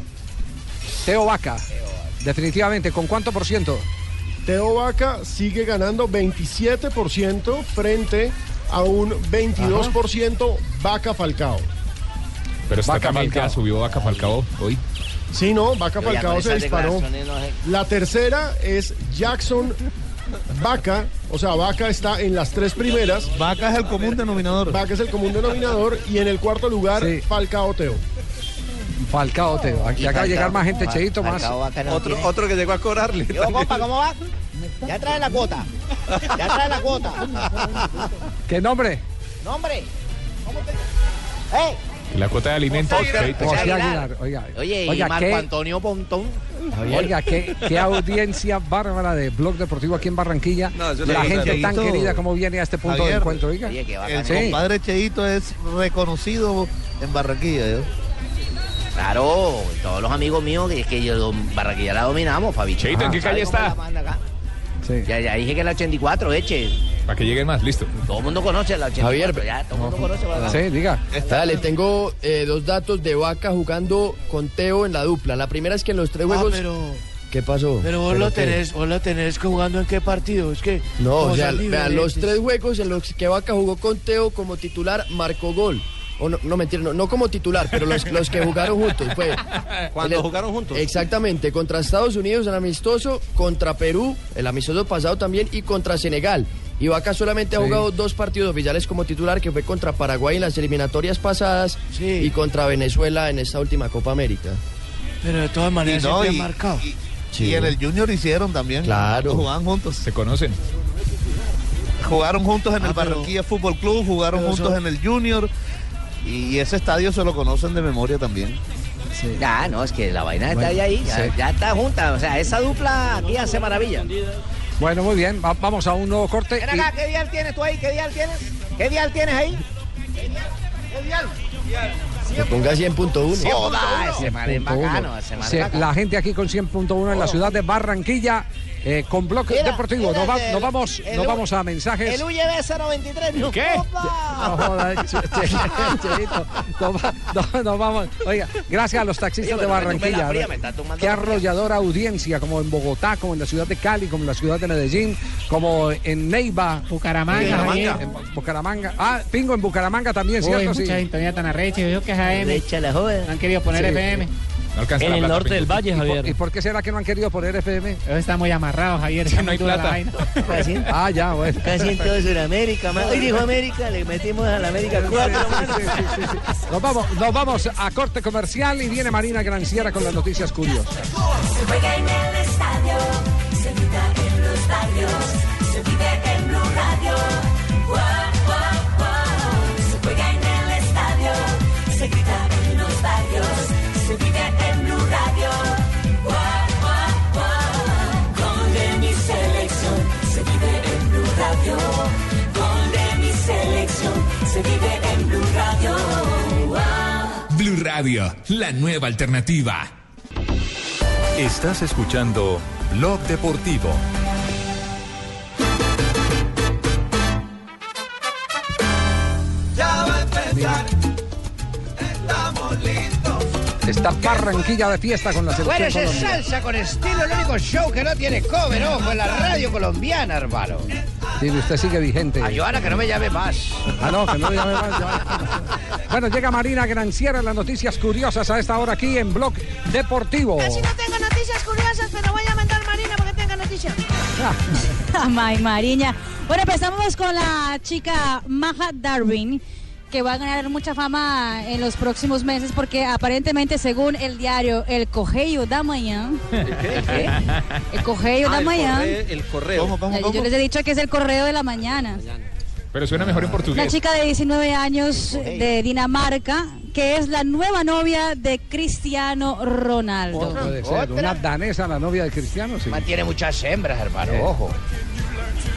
Teo Vaca. Definitivamente, ¿con cuánto por ciento? Teo Vaca sigue ganando 27% frente a un 22% Vaca Falcao. Pero Vaca también Falcao. subió Vaca Falcao hoy. Sí, no, Vaca Falcao se disparó. declaraciones no sé. La tercera es Jackson Vaca, o sea, Vaca está en las tres primeras. Vaca es el común denominador. Vaca es el común denominador y en el cuarto lugar Sí. Falcao Teo. Falcao, Teo. Aquí acaba de llegar más gente, Cheito, más. Falcao Vaca no Otro, tiene. otro que llegó a cobrarle. Yo, compa, ¿cómo va? Ya trae la cuota. Ya trae la cuota. ¿Qué nombre? Nombre. ¿Cómo te... ¡Eh! La cuota de alimentos. José Cheito. José Aguilar. Aguilar. Oiga, Oye, y oiga, Marco ¿qué, Antonio Pontón. oiga qué, qué audiencia bárbara de Blog Deportivo aquí en Barranquilla. No, es la gente tan Cheito. querida como viene a este punto de encuentro, oiga. Oye, qué. El Sí. compadre Cheito es reconocido en Barranquilla. ¿eh? Claro, todos los amigos míos que, que yo Barranquilla la dominamos, Fabi. Cheito, ¿en qué calle está? Sí. Ya, ya dije que la 84, eche. Para que lleguen más, listo. Todo el mundo conoce la 84. Javier, ya, todo el mundo conoce la Sí, diga. Dale, tengo eh, dos datos de Vaca jugando con Teo en la dupla. La primera es que en los tres juegos... ¿Qué pasó? Pero vos lo qué? tenés, vos lo tenés jugando en qué partido, es que No, o sea, vean, los tres juegos en los que Vaca jugó con Teo como titular marcó gol. O no, no mentira, no, no como titular, pero los, los que jugaron juntos. Fue [LAUGHS] Cuando el- jugaron juntos. Exactamente, contra Estados Unidos el amistoso, contra Perú, el amistoso pasado también, y contra Senegal. Y Vaca solamente ha jugado dos partidos oficiales como titular, que fue contra Paraguay en las eliminatorias pasadas Sí. y contra Venezuela en esta última Copa América. Pero de todas maneras Y no, siempre y- ha marcado. y- Sí. Y en el Junior hicieron también. Claro. Jugaban juntos. Se conocen. Jugaron juntos en Ah, el pero- Barranquilla Fútbol Club, jugaron juntos son- en el Junior. Y ese estadio se lo conocen de memoria también. Ya, no, es que la vaina está Bueno, ahí, ahí ya, sí. ya está junta. O sea, esa dupla aquí hace maravilla. Bueno, muy bien. va- vamos a un nuevo corte. Ven y- acá, ¿qué dial tienes tú ahí? ¿Qué dial tienes? ¿Qué dial tienes ahí? ¿Qué dial? Que ponga 100.1. Joda, ese man es Punto uno. bacano, ese man es Sí, bacano. la gente aquí con 100.1 en la ciudad de Barranquilla eh, con bloque Mira, deportivo. mira Nos, va- el- nos vamos, el nos vamos a mensajes. El UYB 023. no ¿Qué? joda. No, Cheito, [LAUGHS] no va- no, no vamos. Oiga, gracias a los taxistas Oye, de Barranquilla. fría, Qué arrolladora audiencia, como en Bogotá, como en la ciudad de Cali, como en la ciudad de Medellín, como en Neiva. Bucaramanga, Bucaramanga. En Bucaramanga. Ah, Pingo en Bucaramanga también, Uy, ¿cierto? mucha Sí. sintonía tan arrecha. Yo que es AM. Han querido poner Sí. FM. No alcanza En la el plata, norte Pinto. del Valle, ¿Y por, Javier. y por qué será que no han querido poner FM? Están muy amarrados, Javier. Sí, está no hay plata. Casi, [LAUGHS] en- Ah, ya, bueno. casi en todo Sudamérica. Hoy dijo América, le metimos a la América 4. Nos vamos, nos vamos a corte comercial y viene Marina Granciera con las noticias curiosas. Radio, la nueva alternativa. Estás escuchando Blog Deportivo. Ya va a empezar, estamos listos. Está Barranquilla de fiesta con la Bueno, selección ese es salsa con estilo, el único show que no tiene cover, ojo, en la radio colombiana, hermano. Sí, usted sigue vigente. A Joana que no me llame más. Ah, no, que no le llame más, ya. [LAUGHS] Bueno, llega Marina Granciera, las noticias curiosas a esta hora aquí en Blog Deportivo. Casi no tengo noticias curiosas, pero voy a mandar Marina porque tenga noticias. [LAUGHS] Ay, Mariña. Bueno, empezamos con la chica Maja Darwin, que va a ganar mucha fama en los próximos meses porque aparentemente, según el diario El Correio da Mañana, [LAUGHS] el Correio Ah, da el Mañana, correo- El correo. yo les he dicho que es el Correo de la Mañana. Pero suena mejor en Una portugués. chica de 19 años de Dinamarca, que es la nueva novia de Cristiano Ronaldo. Puede ser, una danesa, la novia de Cristiano, sí. Tiene muchas hembras, hermano, ojo.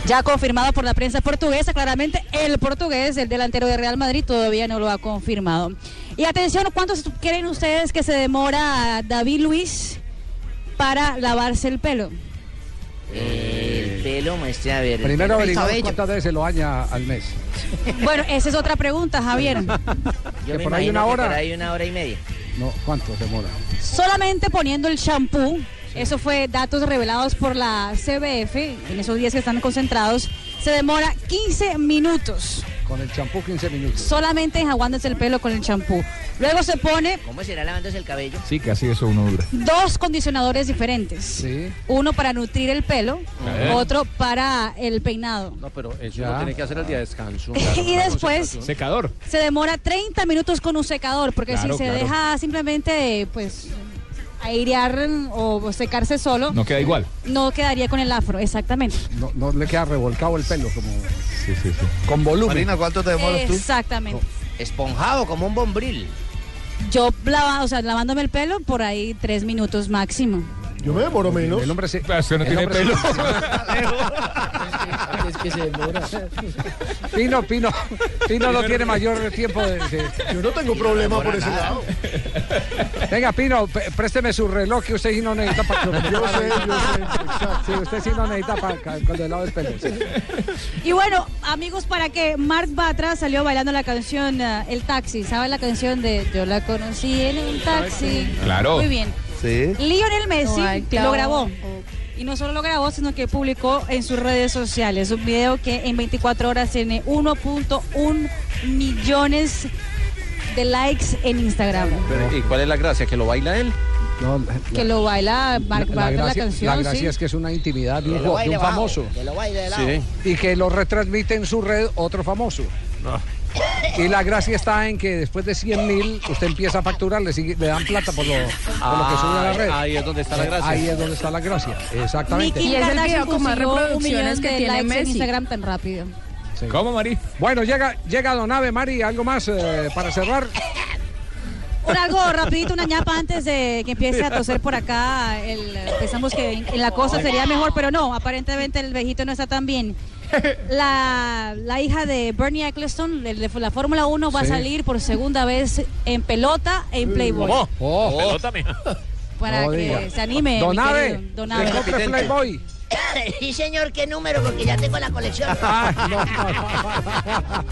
Ya confirmado por la prensa portuguesa, claramente el portugués, el delantero de Real Madrid, todavía no lo ha confirmado. Y atención, ¿cuántos creen ustedes que se demora David Luis para lavarse el pelo? El pelo, muestre a ver. Primero Cabello. cuántas veces lo baña al mes. [LAUGHS] Bueno, esa es otra pregunta, Javier. [LAUGHS] Yo me por ahí una hora. Por ahí una hora y media. No, ¿cuánto demora? Solamente poniendo el shampoo, eso fue datos revelados por la CBF, en esos días que están concentrados, se demora 15 minutos. Con el champú 15 minutos. Solamente enjaguándose el pelo con el champú. Luego se pone ¿Cómo será lavándose el cabello? Sí, casi eso uno dura. dos condicionadores diferentes. Uno para nutrir el pelo, Eh. otro para el peinado. No, pero eso Ya. lo tiene que hacer el día de descanso. [LAUGHS] Y después Secador. se demora 30 minutos con un secador, porque Claro, si se claro. deja simplemente pues airear o secarse solo, No queda igual. no quedaría con el afro, exactamente. No, no le queda revolcado el pelo como Sí, sí, sí. con volumen. Marina, ¿cuánto te demoras tú? Exactamente. Esponjado como un bombril. Yo lava, o sea, lavándome el pelo por ahí tres minutos máximo. Yo me demoro menos. El hombre se. Pero usted no el tiene pelo. [LAUGHS] Es que se demora. Pino, Pino, Pino no tiene mayor tiempo de. sí. Yo no tengo problema por ese lado. Venga, Pino, présteme su reloj que usted sí no necesita para Yo sé, yo sé. Sí, usted sí no necesita para cuando lava el pelo. sí. Y bueno, amigos, para que Mark Batra salió bailando la canción eh, El Taxi. ¿Saben la canción de Yo la conocí en un taxi? Claro. Muy bien. Sí. Lionel Messi lo grabó. Y no solo lo grabó, sino que publicó en sus redes sociales un video que en 24 horas tiene 1.1 millones de likes en Pero, ¿Y cuál es la gracia? ¿Que lo baila él? No, la- Que lo baila Mark la, la, gracia, canción. la gracia sí. es que es una intimidad de un, de un famoso. Que lo baile de lado. Sí. Y que lo retransmite en su red otro famoso. Y la gracia está en que después de 100 mil usted empieza a facturar, le, sigue- le dan plata por lo, por lo que sube a la red. Ah, ahí es donde está la gracia. Ahí es donde está la gracia, exactamente. Nicky Y es el video con más reproducciones que tiene likes en Messi. Instagram tan rápido. Sí. ¿Cómo, Mari? Bueno, llega, llega Don Ave, Mari, ¿algo más eh, para cerrar? [LAUGHS] Un algo rapidito, una ñapa antes de que empiece a toser por acá. El- pensamos que en, en la costa sería mejor, pero no, aparentemente el viejito no está tan bien. [LAUGHS] La, la hija de Bernie Eccleston, de, de la Fórmula 1, va Sí. a salir por segunda vez en pelota en Playboy. ¿Cómo? Oh, Pelota, mija. Para no que diga. se anime. Don mi Ave, querido Don le Ave. compre Playboy. [COUGHS] Sí, señor, ¿qué número? Porque ya tengo la colección. [LAUGHS] Ah, no, no, [LAUGHS] no.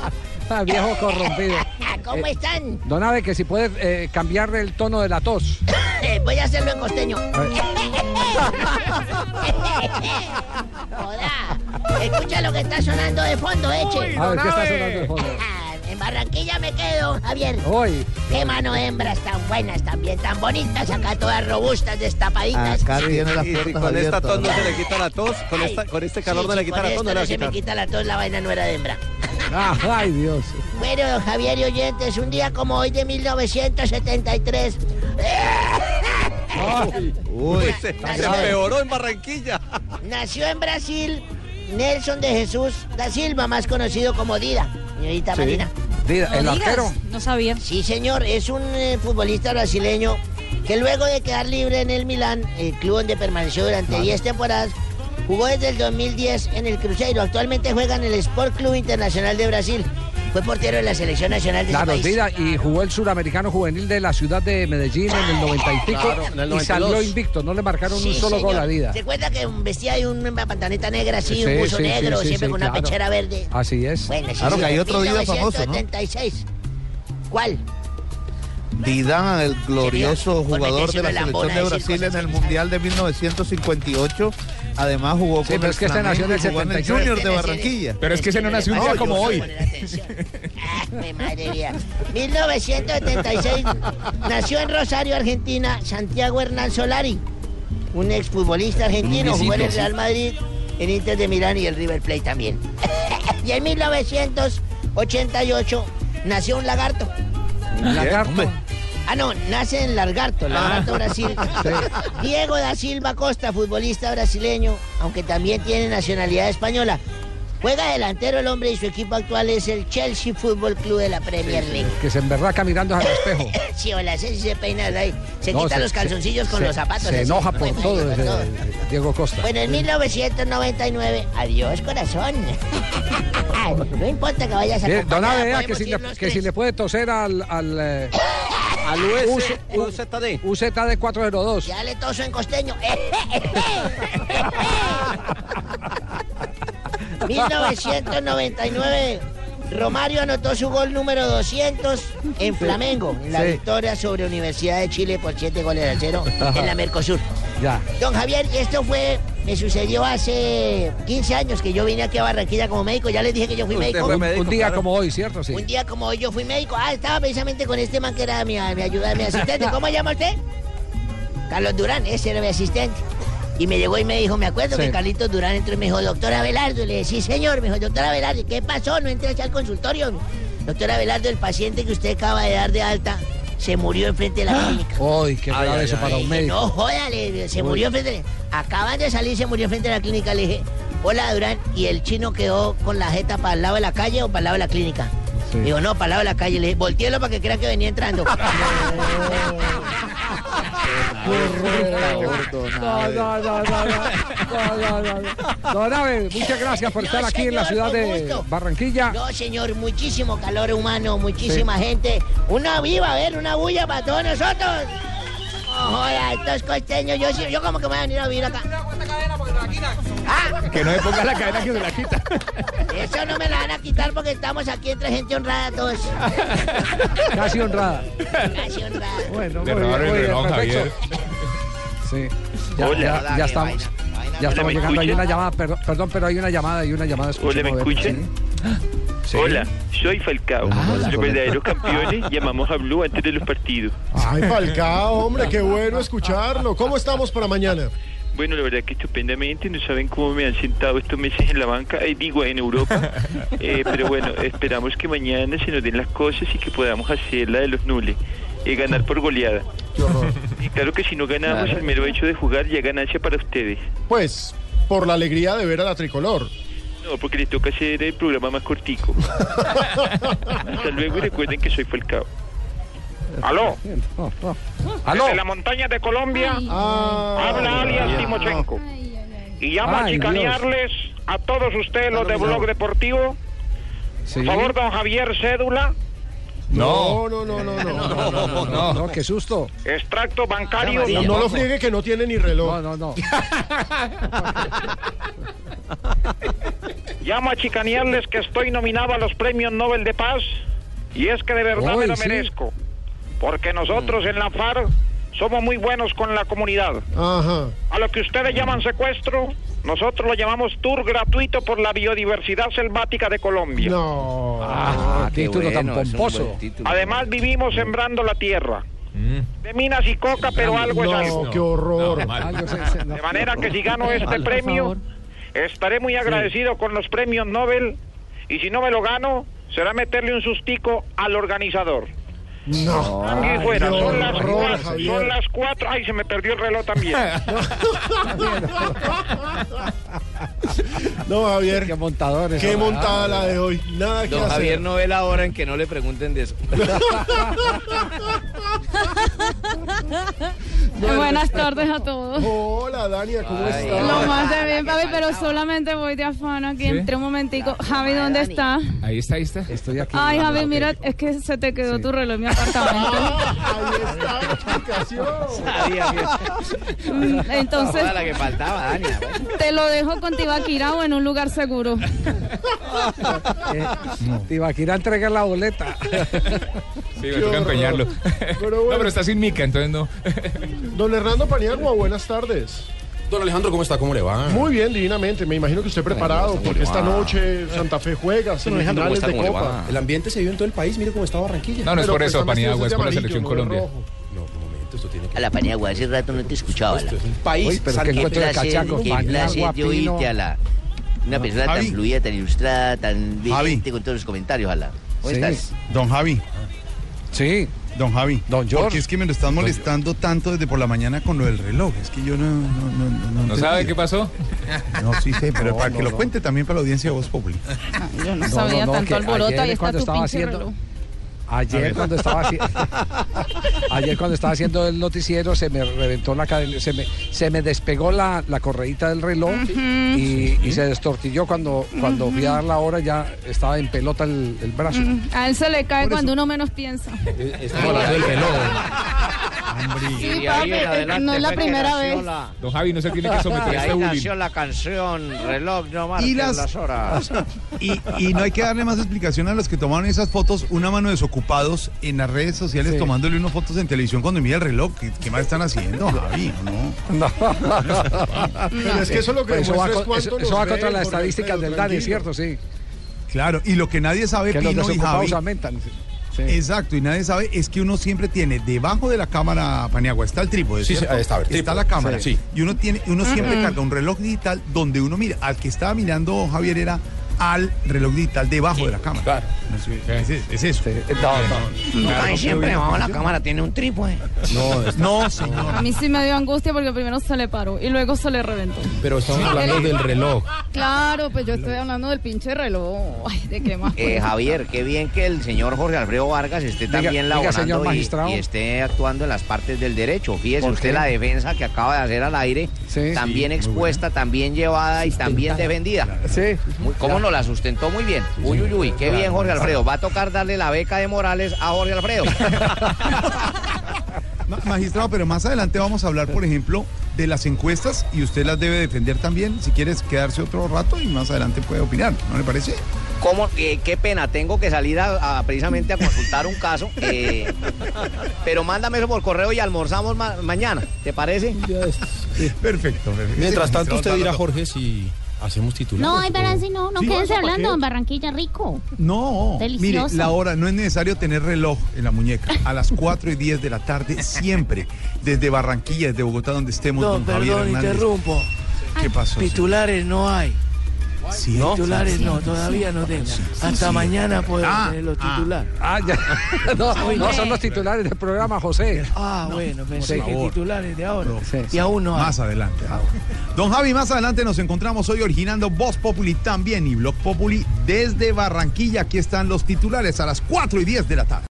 Viejo corrompido. [LAUGHS] ¿Cómo Eh, están? Don Ave, que si puede eh, cambiar el tono de la tos. [LAUGHS] Voy a hacerlo en costeño. [LAUGHS] A Joda. Escucha lo que está sonando de fondo, Eche. ver, ¿qué está sonando de fondo? En Barranquilla me quedo, Javier. Hoy. Qué mano hembras tan buenas, también tan bonitas, acá todas robustas, destapaditas. Acá tiene las y con esta tos no se le quita la tos. Con, esta, con este calor Sí, no le quita la tos, esto no no se me quita la tos, la vaina no era de hembra. Ah, [LAUGHS] ay, Dios. Bueno, Javier y oyentes, un día como hoy de 1973. [LAUGHS] Uy, se, se empeoró en Barranquilla. Nació en Brasil Nelson de Jesús da Silva, más conocido como Dida, señorita Sí. Marina. No el digas, arquero. No sabía. Sí, señor, es un eh, futbolista brasileño que luego de quedar libre en el Milán, el club donde permaneció durante 10 temporadas, jugó desde el 2010 en el Cruzeiro. Actualmente juega en el Sport Club Internacional de Brasil. Fue portero de la selección nacional de Claro. Dida, y jugó el suramericano juvenil de la ciudad de Medellín en el 90 y pico Claro, en el y 92. salió invicto, no le marcaron un solo gol señor. a Dida. ¿Se acuerda que vestía de una pantaleta negra así, Sí, un buzo sí, negro, sí, siempre sí, con una claro. pechera verde? Así es. Bueno, Claro sí, que hay otro Dida famoso, ¿no? 1976. ¿Cuál? Zidane, el glorioso jugador de la selección de Brasil en el Mundial de 1958. Además jugó Sí, con pero el es que este nació en el Flamengo y jugó en el 79. Junior de Barranquilla. Pero es que ese no nació un día No, como hoy. Ay, madre mía. 1976 nació en Rosario, Argentina, Santiago Hernán Solari, un exfutbolista argentino, jugó en el Real Madrid, en Inter de Milán y el River Plate también. [LAUGHS] y en 1988 nació un lagarto. Un lagarto. Ah, no, nace en Largarto, Lagarto, Brasil. [LAUGHS] Diego da Silva Costa, futbolista brasileño, aunque también tiene nacionalidad española. Juega delantero el hombre y su equipo actual es el Chelsea Fútbol Club de la Premier League. Que se emberraca mirando al espejo. [LAUGHS] Sí, hola, sí, se peina ahí. Se No, quita los calzoncillos con se- los zapatos. Se enoja por todo, ese todo. Diego Costa. Bueno, en 1999, adiós corazón. [LAUGHS] no importa que vayas a Don vea que si, le, los que si tres. le puede toser al... Al, eh, Al US, UZD. UZD 402. Ya le toso en costeño. [LAUGHS] 1999. Romario anotó su gol número 200 en Flamengo, en la Sí. victoria sobre Universidad de Chile por 7 goles a 0 Ajá. en la Mercosur. Ya. Don Javier, esto fue, me sucedió hace 15 años que yo vine aquí a Barranquilla como médico. Ya les dije que yo fui médico. un, un día como hoy, ¿cierto? Sí. Un día como hoy yo fui médico. Ah, estaba precisamente con este man que era mi, mi ayuda, mi asistente. [LAUGHS] ¿Cómo llama usted? Carlos Durán, ese era mi asistente. Y me llegó y me dijo, me acuerdo Sí. que Carlitos Durán entró y me dijo, doctor Abelardo. Y le dije, sí, señor. Me dijo, doctor Abelardo, ¿qué pasó? No entré al consultorio. Doctor Abelardo, el paciente que usted acaba de dar de alta se murió enfrente de la clínica. Uy, qué Ay, grave ay, eso ay. para un médico. No, jódale, se Uy. murió enfrente de... Acaban de salir, se murió enfrente de la clínica. Le dije, hola Durán, ¿y el chino quedó con la jeta para el lado de la calle o para el lado de la clínica? Digo, no, para el lado de la calle. Le dije, volteelo para que crean que venía entrando. [LAUGHS] Don Abe, muchas gracias por estar aquí en la ciudad de. Barranquilla. No, señor, muchísimo calor humano, muchísima gente. Una viva, a ver, una bulla para todos nosotros. No joda, estos costeños, yo, yo como que me voy a venir a vivir acá. Ah, Que no me ponga la cadena que se la quita. eso no me la van a quitar porque estamos aquí entre gente honrada todos. Casi honrada. Casi honrada. Bueno, Le robaron el reloj. Javier. Sí. Ya, Hola. ya- estamos. vaina, Ya estamos ¿me llegando. Hay una llamada, perdón, perdón, pero hay una llamada, hay una llamada. Hola. Hola, soy Falcao. hola, los verdaderos campeones llamamos a Blue antes de los partidos. Ay, Falcao, hombre, qué bueno escucharlo. ¿Cómo estamos para mañana? Bueno, la verdad que estupendamente, no saben cómo me han sentado estos meses en la banca, eh, digo, en Europa. [LAUGHS] Eh, pero bueno, esperamos que mañana se nos den las cosas y que podamos hacer la de los nules, eh, ganar por goleada. Y claro que si no ganamos, Claro. el mero hecho de jugar ya ganancia para ustedes. Pues, por la alegría de ver a la tricolor. No, porque les toca hacer el programa más cortico. [LAUGHS] Hasta luego y recuerden que soy Falcao. Aló. [LAUGHS] Aló. Desde la montaña de Colombia habla alias Timochenko. Y llamo a Ay, chicanearles a todos ustedes los de Blog Deportivo. Por favor, don Javier Cédula, No, no, no, no, no. No, [LAUGHS] no, no, no, qué susto. extracto bancario. No, no lo friegue que no tiene ni reloj. No, no, no. [LAUGHS] Llamo a chicanearles que estoy nominado a los premios Nobel de Paz. Y es que de verdad me lo sí. merezco. Porque nosotros en la FARC somos muy buenos con la comunidad. Ajá. A lo que ustedes llaman secuestro, nosotros lo llamamos tour gratuito por la biodiversidad selvática de Colombia. No. Ah, título tan pomposo. Además vivimos sembrando la tierra. De minas y coca, pero algo es algo. No, qué horror. No. De manera que si gano este premio, estaré muy agradecido con los premios Nobel. Y si no me lo gano, será meterle un sustico al organizador. No. Fuera, son las, horror, cuatro, Javier. son las cuatro. Ay, se me perdió el reloj también. [LAUGHS] No, Javier. Qué montadores. Qué montada la de hoy. Nada que Don hacer. Javier no ve la hora en que no le pregunten de eso. [LAUGHS] [LAUGHS] Buenas tardes a todos. Hola, Dania, ¿cómo estás? Lo más de bien, papi, pero solamente voy de afán aquí. ¿Sí? Entré un momentico. Javi, ¿dónde está? Ahí está, ahí está. Estoy aquí. Ay, Javi, mira, es que se te quedó tu reloj en mi apartamento. [LAUGHS] Ahí está. Mm, Entonces, la que faltaba, Dania. te lo dejo con Tibaquira o en un lugar seguro. [LAUGHS] Eh, Tibaquira entrega la boleta. [LAUGHS] Sí, me toca empeñarlo. No, pero está sin mica, entonces no. Don Hernando Paniagua, buenas tardes. Don Alejandro, ¿cómo está? ¿Cómo le va? Muy bien, divinamente. Me imagino que usted preparado ¿cómo porque esta noche Santa Fe juega Don Alejandro, ¿cómo semifinales está? de ¿Cómo le Copa. El ambiente se vio en todo el país. Mire cómo está Barranquilla. No, no es por que eso, Paniagua, es por la selección Colombia. tiene que... A la Paniagua, hace rato no te escuchaba. Esto es un país Uy, pero qué placer, cachacos. qué placer de oírte a la. Una persona Javi. tan fluida, tan ilustrada, tan Javi. brillante con todos los comentarios, ojalá. ¿Cómo Sí. estás? Don Javi. Sí. Don Javi. Don George. Porque es que me lo están molestando tanto desde por la mañana con lo del reloj. Es que yo no. No, no, no, ¿No sabe qué pasó? No, sí sé, pero No, para no, que lo cuente también para la audiencia de Voz Populi. Yo no, No, sabía no, no, tanto alboroto. Ahí está tu pinche haciendo- reloj. Ayer cuando estaba haci- [LAUGHS] ayer cuando estaba haciendo el noticiero se me reventó la cadena, se me, se me despegó la, la correíta del reloj y, y se destortilló cuando, cuando fui a dar la hora ya estaba en pelota el, el brazo. A él se le cae Por cuando uno menos piensa. Estamos hablando del reloj. Sí, Y ahí papi, en adelante no es la primera vez. la- Don Javi no se tiene que someter Y a este nació la canción Reloj no Y las... las- horas. [LAUGHS] Y, y no hay que darle más explicación a los que tomaron esas fotos, una mano en las redes sociales Sí. tomándole unas fotos en televisión cuando mira el reloj. ¿Qué, qué más están haciendo, Javi? ¿o ¿No? [LAUGHS] Pero es que eso lo que Pues eso va, es eso- eso va contra las estadísticas del DANE. ¿cierto? Sí. Claro, y lo que nadie sabe, Que los Pino y Javi. aumentan. Sí. Exacto, y nadie sabe, es que uno siempre tiene debajo de la cámara Paniagua, está el trípode, Sí, sí, está, está trípode. la cámara. Sí. Y uno tiene, uno siempre carga un reloj digital donde uno mira, al que estaba mirando Javier era al reloj digital debajo de la cámara. Claro. Es, es- es eso. No, ahí siempre debajo de la cámara tiene un trípode. No, [LAUGHS] no, señor. A mí sí me dio angustia porque primero se le paró y luego se le reventó. Pero estamos hablando del reloj. Claro, pues yo estoy hablando del pinche reloj. Ay, ¿de qué más? Eh, Javier, qué bien que el señor Jorge Alfredo Vargas esté Diga- también diga, señor laborando y, y esté actuando en las partes del derecho. Fíjese ¿Por usted qué? la defensa que acaba de hacer al aire, Sí. también Sí, expuesta, también llevada y también defendida. Sí. Muy- ¿Cómo no la sustentó muy bien? Uy, uy, uy, qué bien Jorge Alfredo. Va a tocar darle la beca de Morales a Jorge Alfredo. [LAUGHS] Ma- Magistrado, pero más adelante vamos a hablar, por ejemplo, de las encuestas y usted las debe defender también. Si quieres quedarse otro rato y más adelante puede opinar, ¿no le parece? ¿Cómo? Eh, qué pena, tengo que salir a, a- precisamente a consultar un caso. eh, pero mándame eso por correo y almorzamos ma- mañana, ¿te parece? Perfecto. perfecto. Mientras tanto, usted dirá, Jorge, si hacemos titular. No, ay, verán, si no, no Sí, quédense ¿para hablando en Barranquilla Rico. No, Delicioso. mire, la hora, no es necesario tener reloj en la muñeca. A las [LAUGHS] 4 y 10 de la tarde, siempre, desde Barranquilla, desde Bogotá, donde estemos, don, Javier Hernández. ¿Qué pasó? Titulares no hay. ¿Sí? Titulares no, todavía no tengo. Hasta mañana puedo Ah, tener los ah. titulares. Ah, ya. [LAUGHS] No, no son los titulares del programa, José. Ah, bueno, pensé que titulares de ahora. Y aún no hay. Más adelante. ahora. Don Javi, más adelante nos encontramos hoy originando Voz Populi también y Blog Populi desde Barranquilla. Aquí están los titulares a las 4 y 10 de la tarde.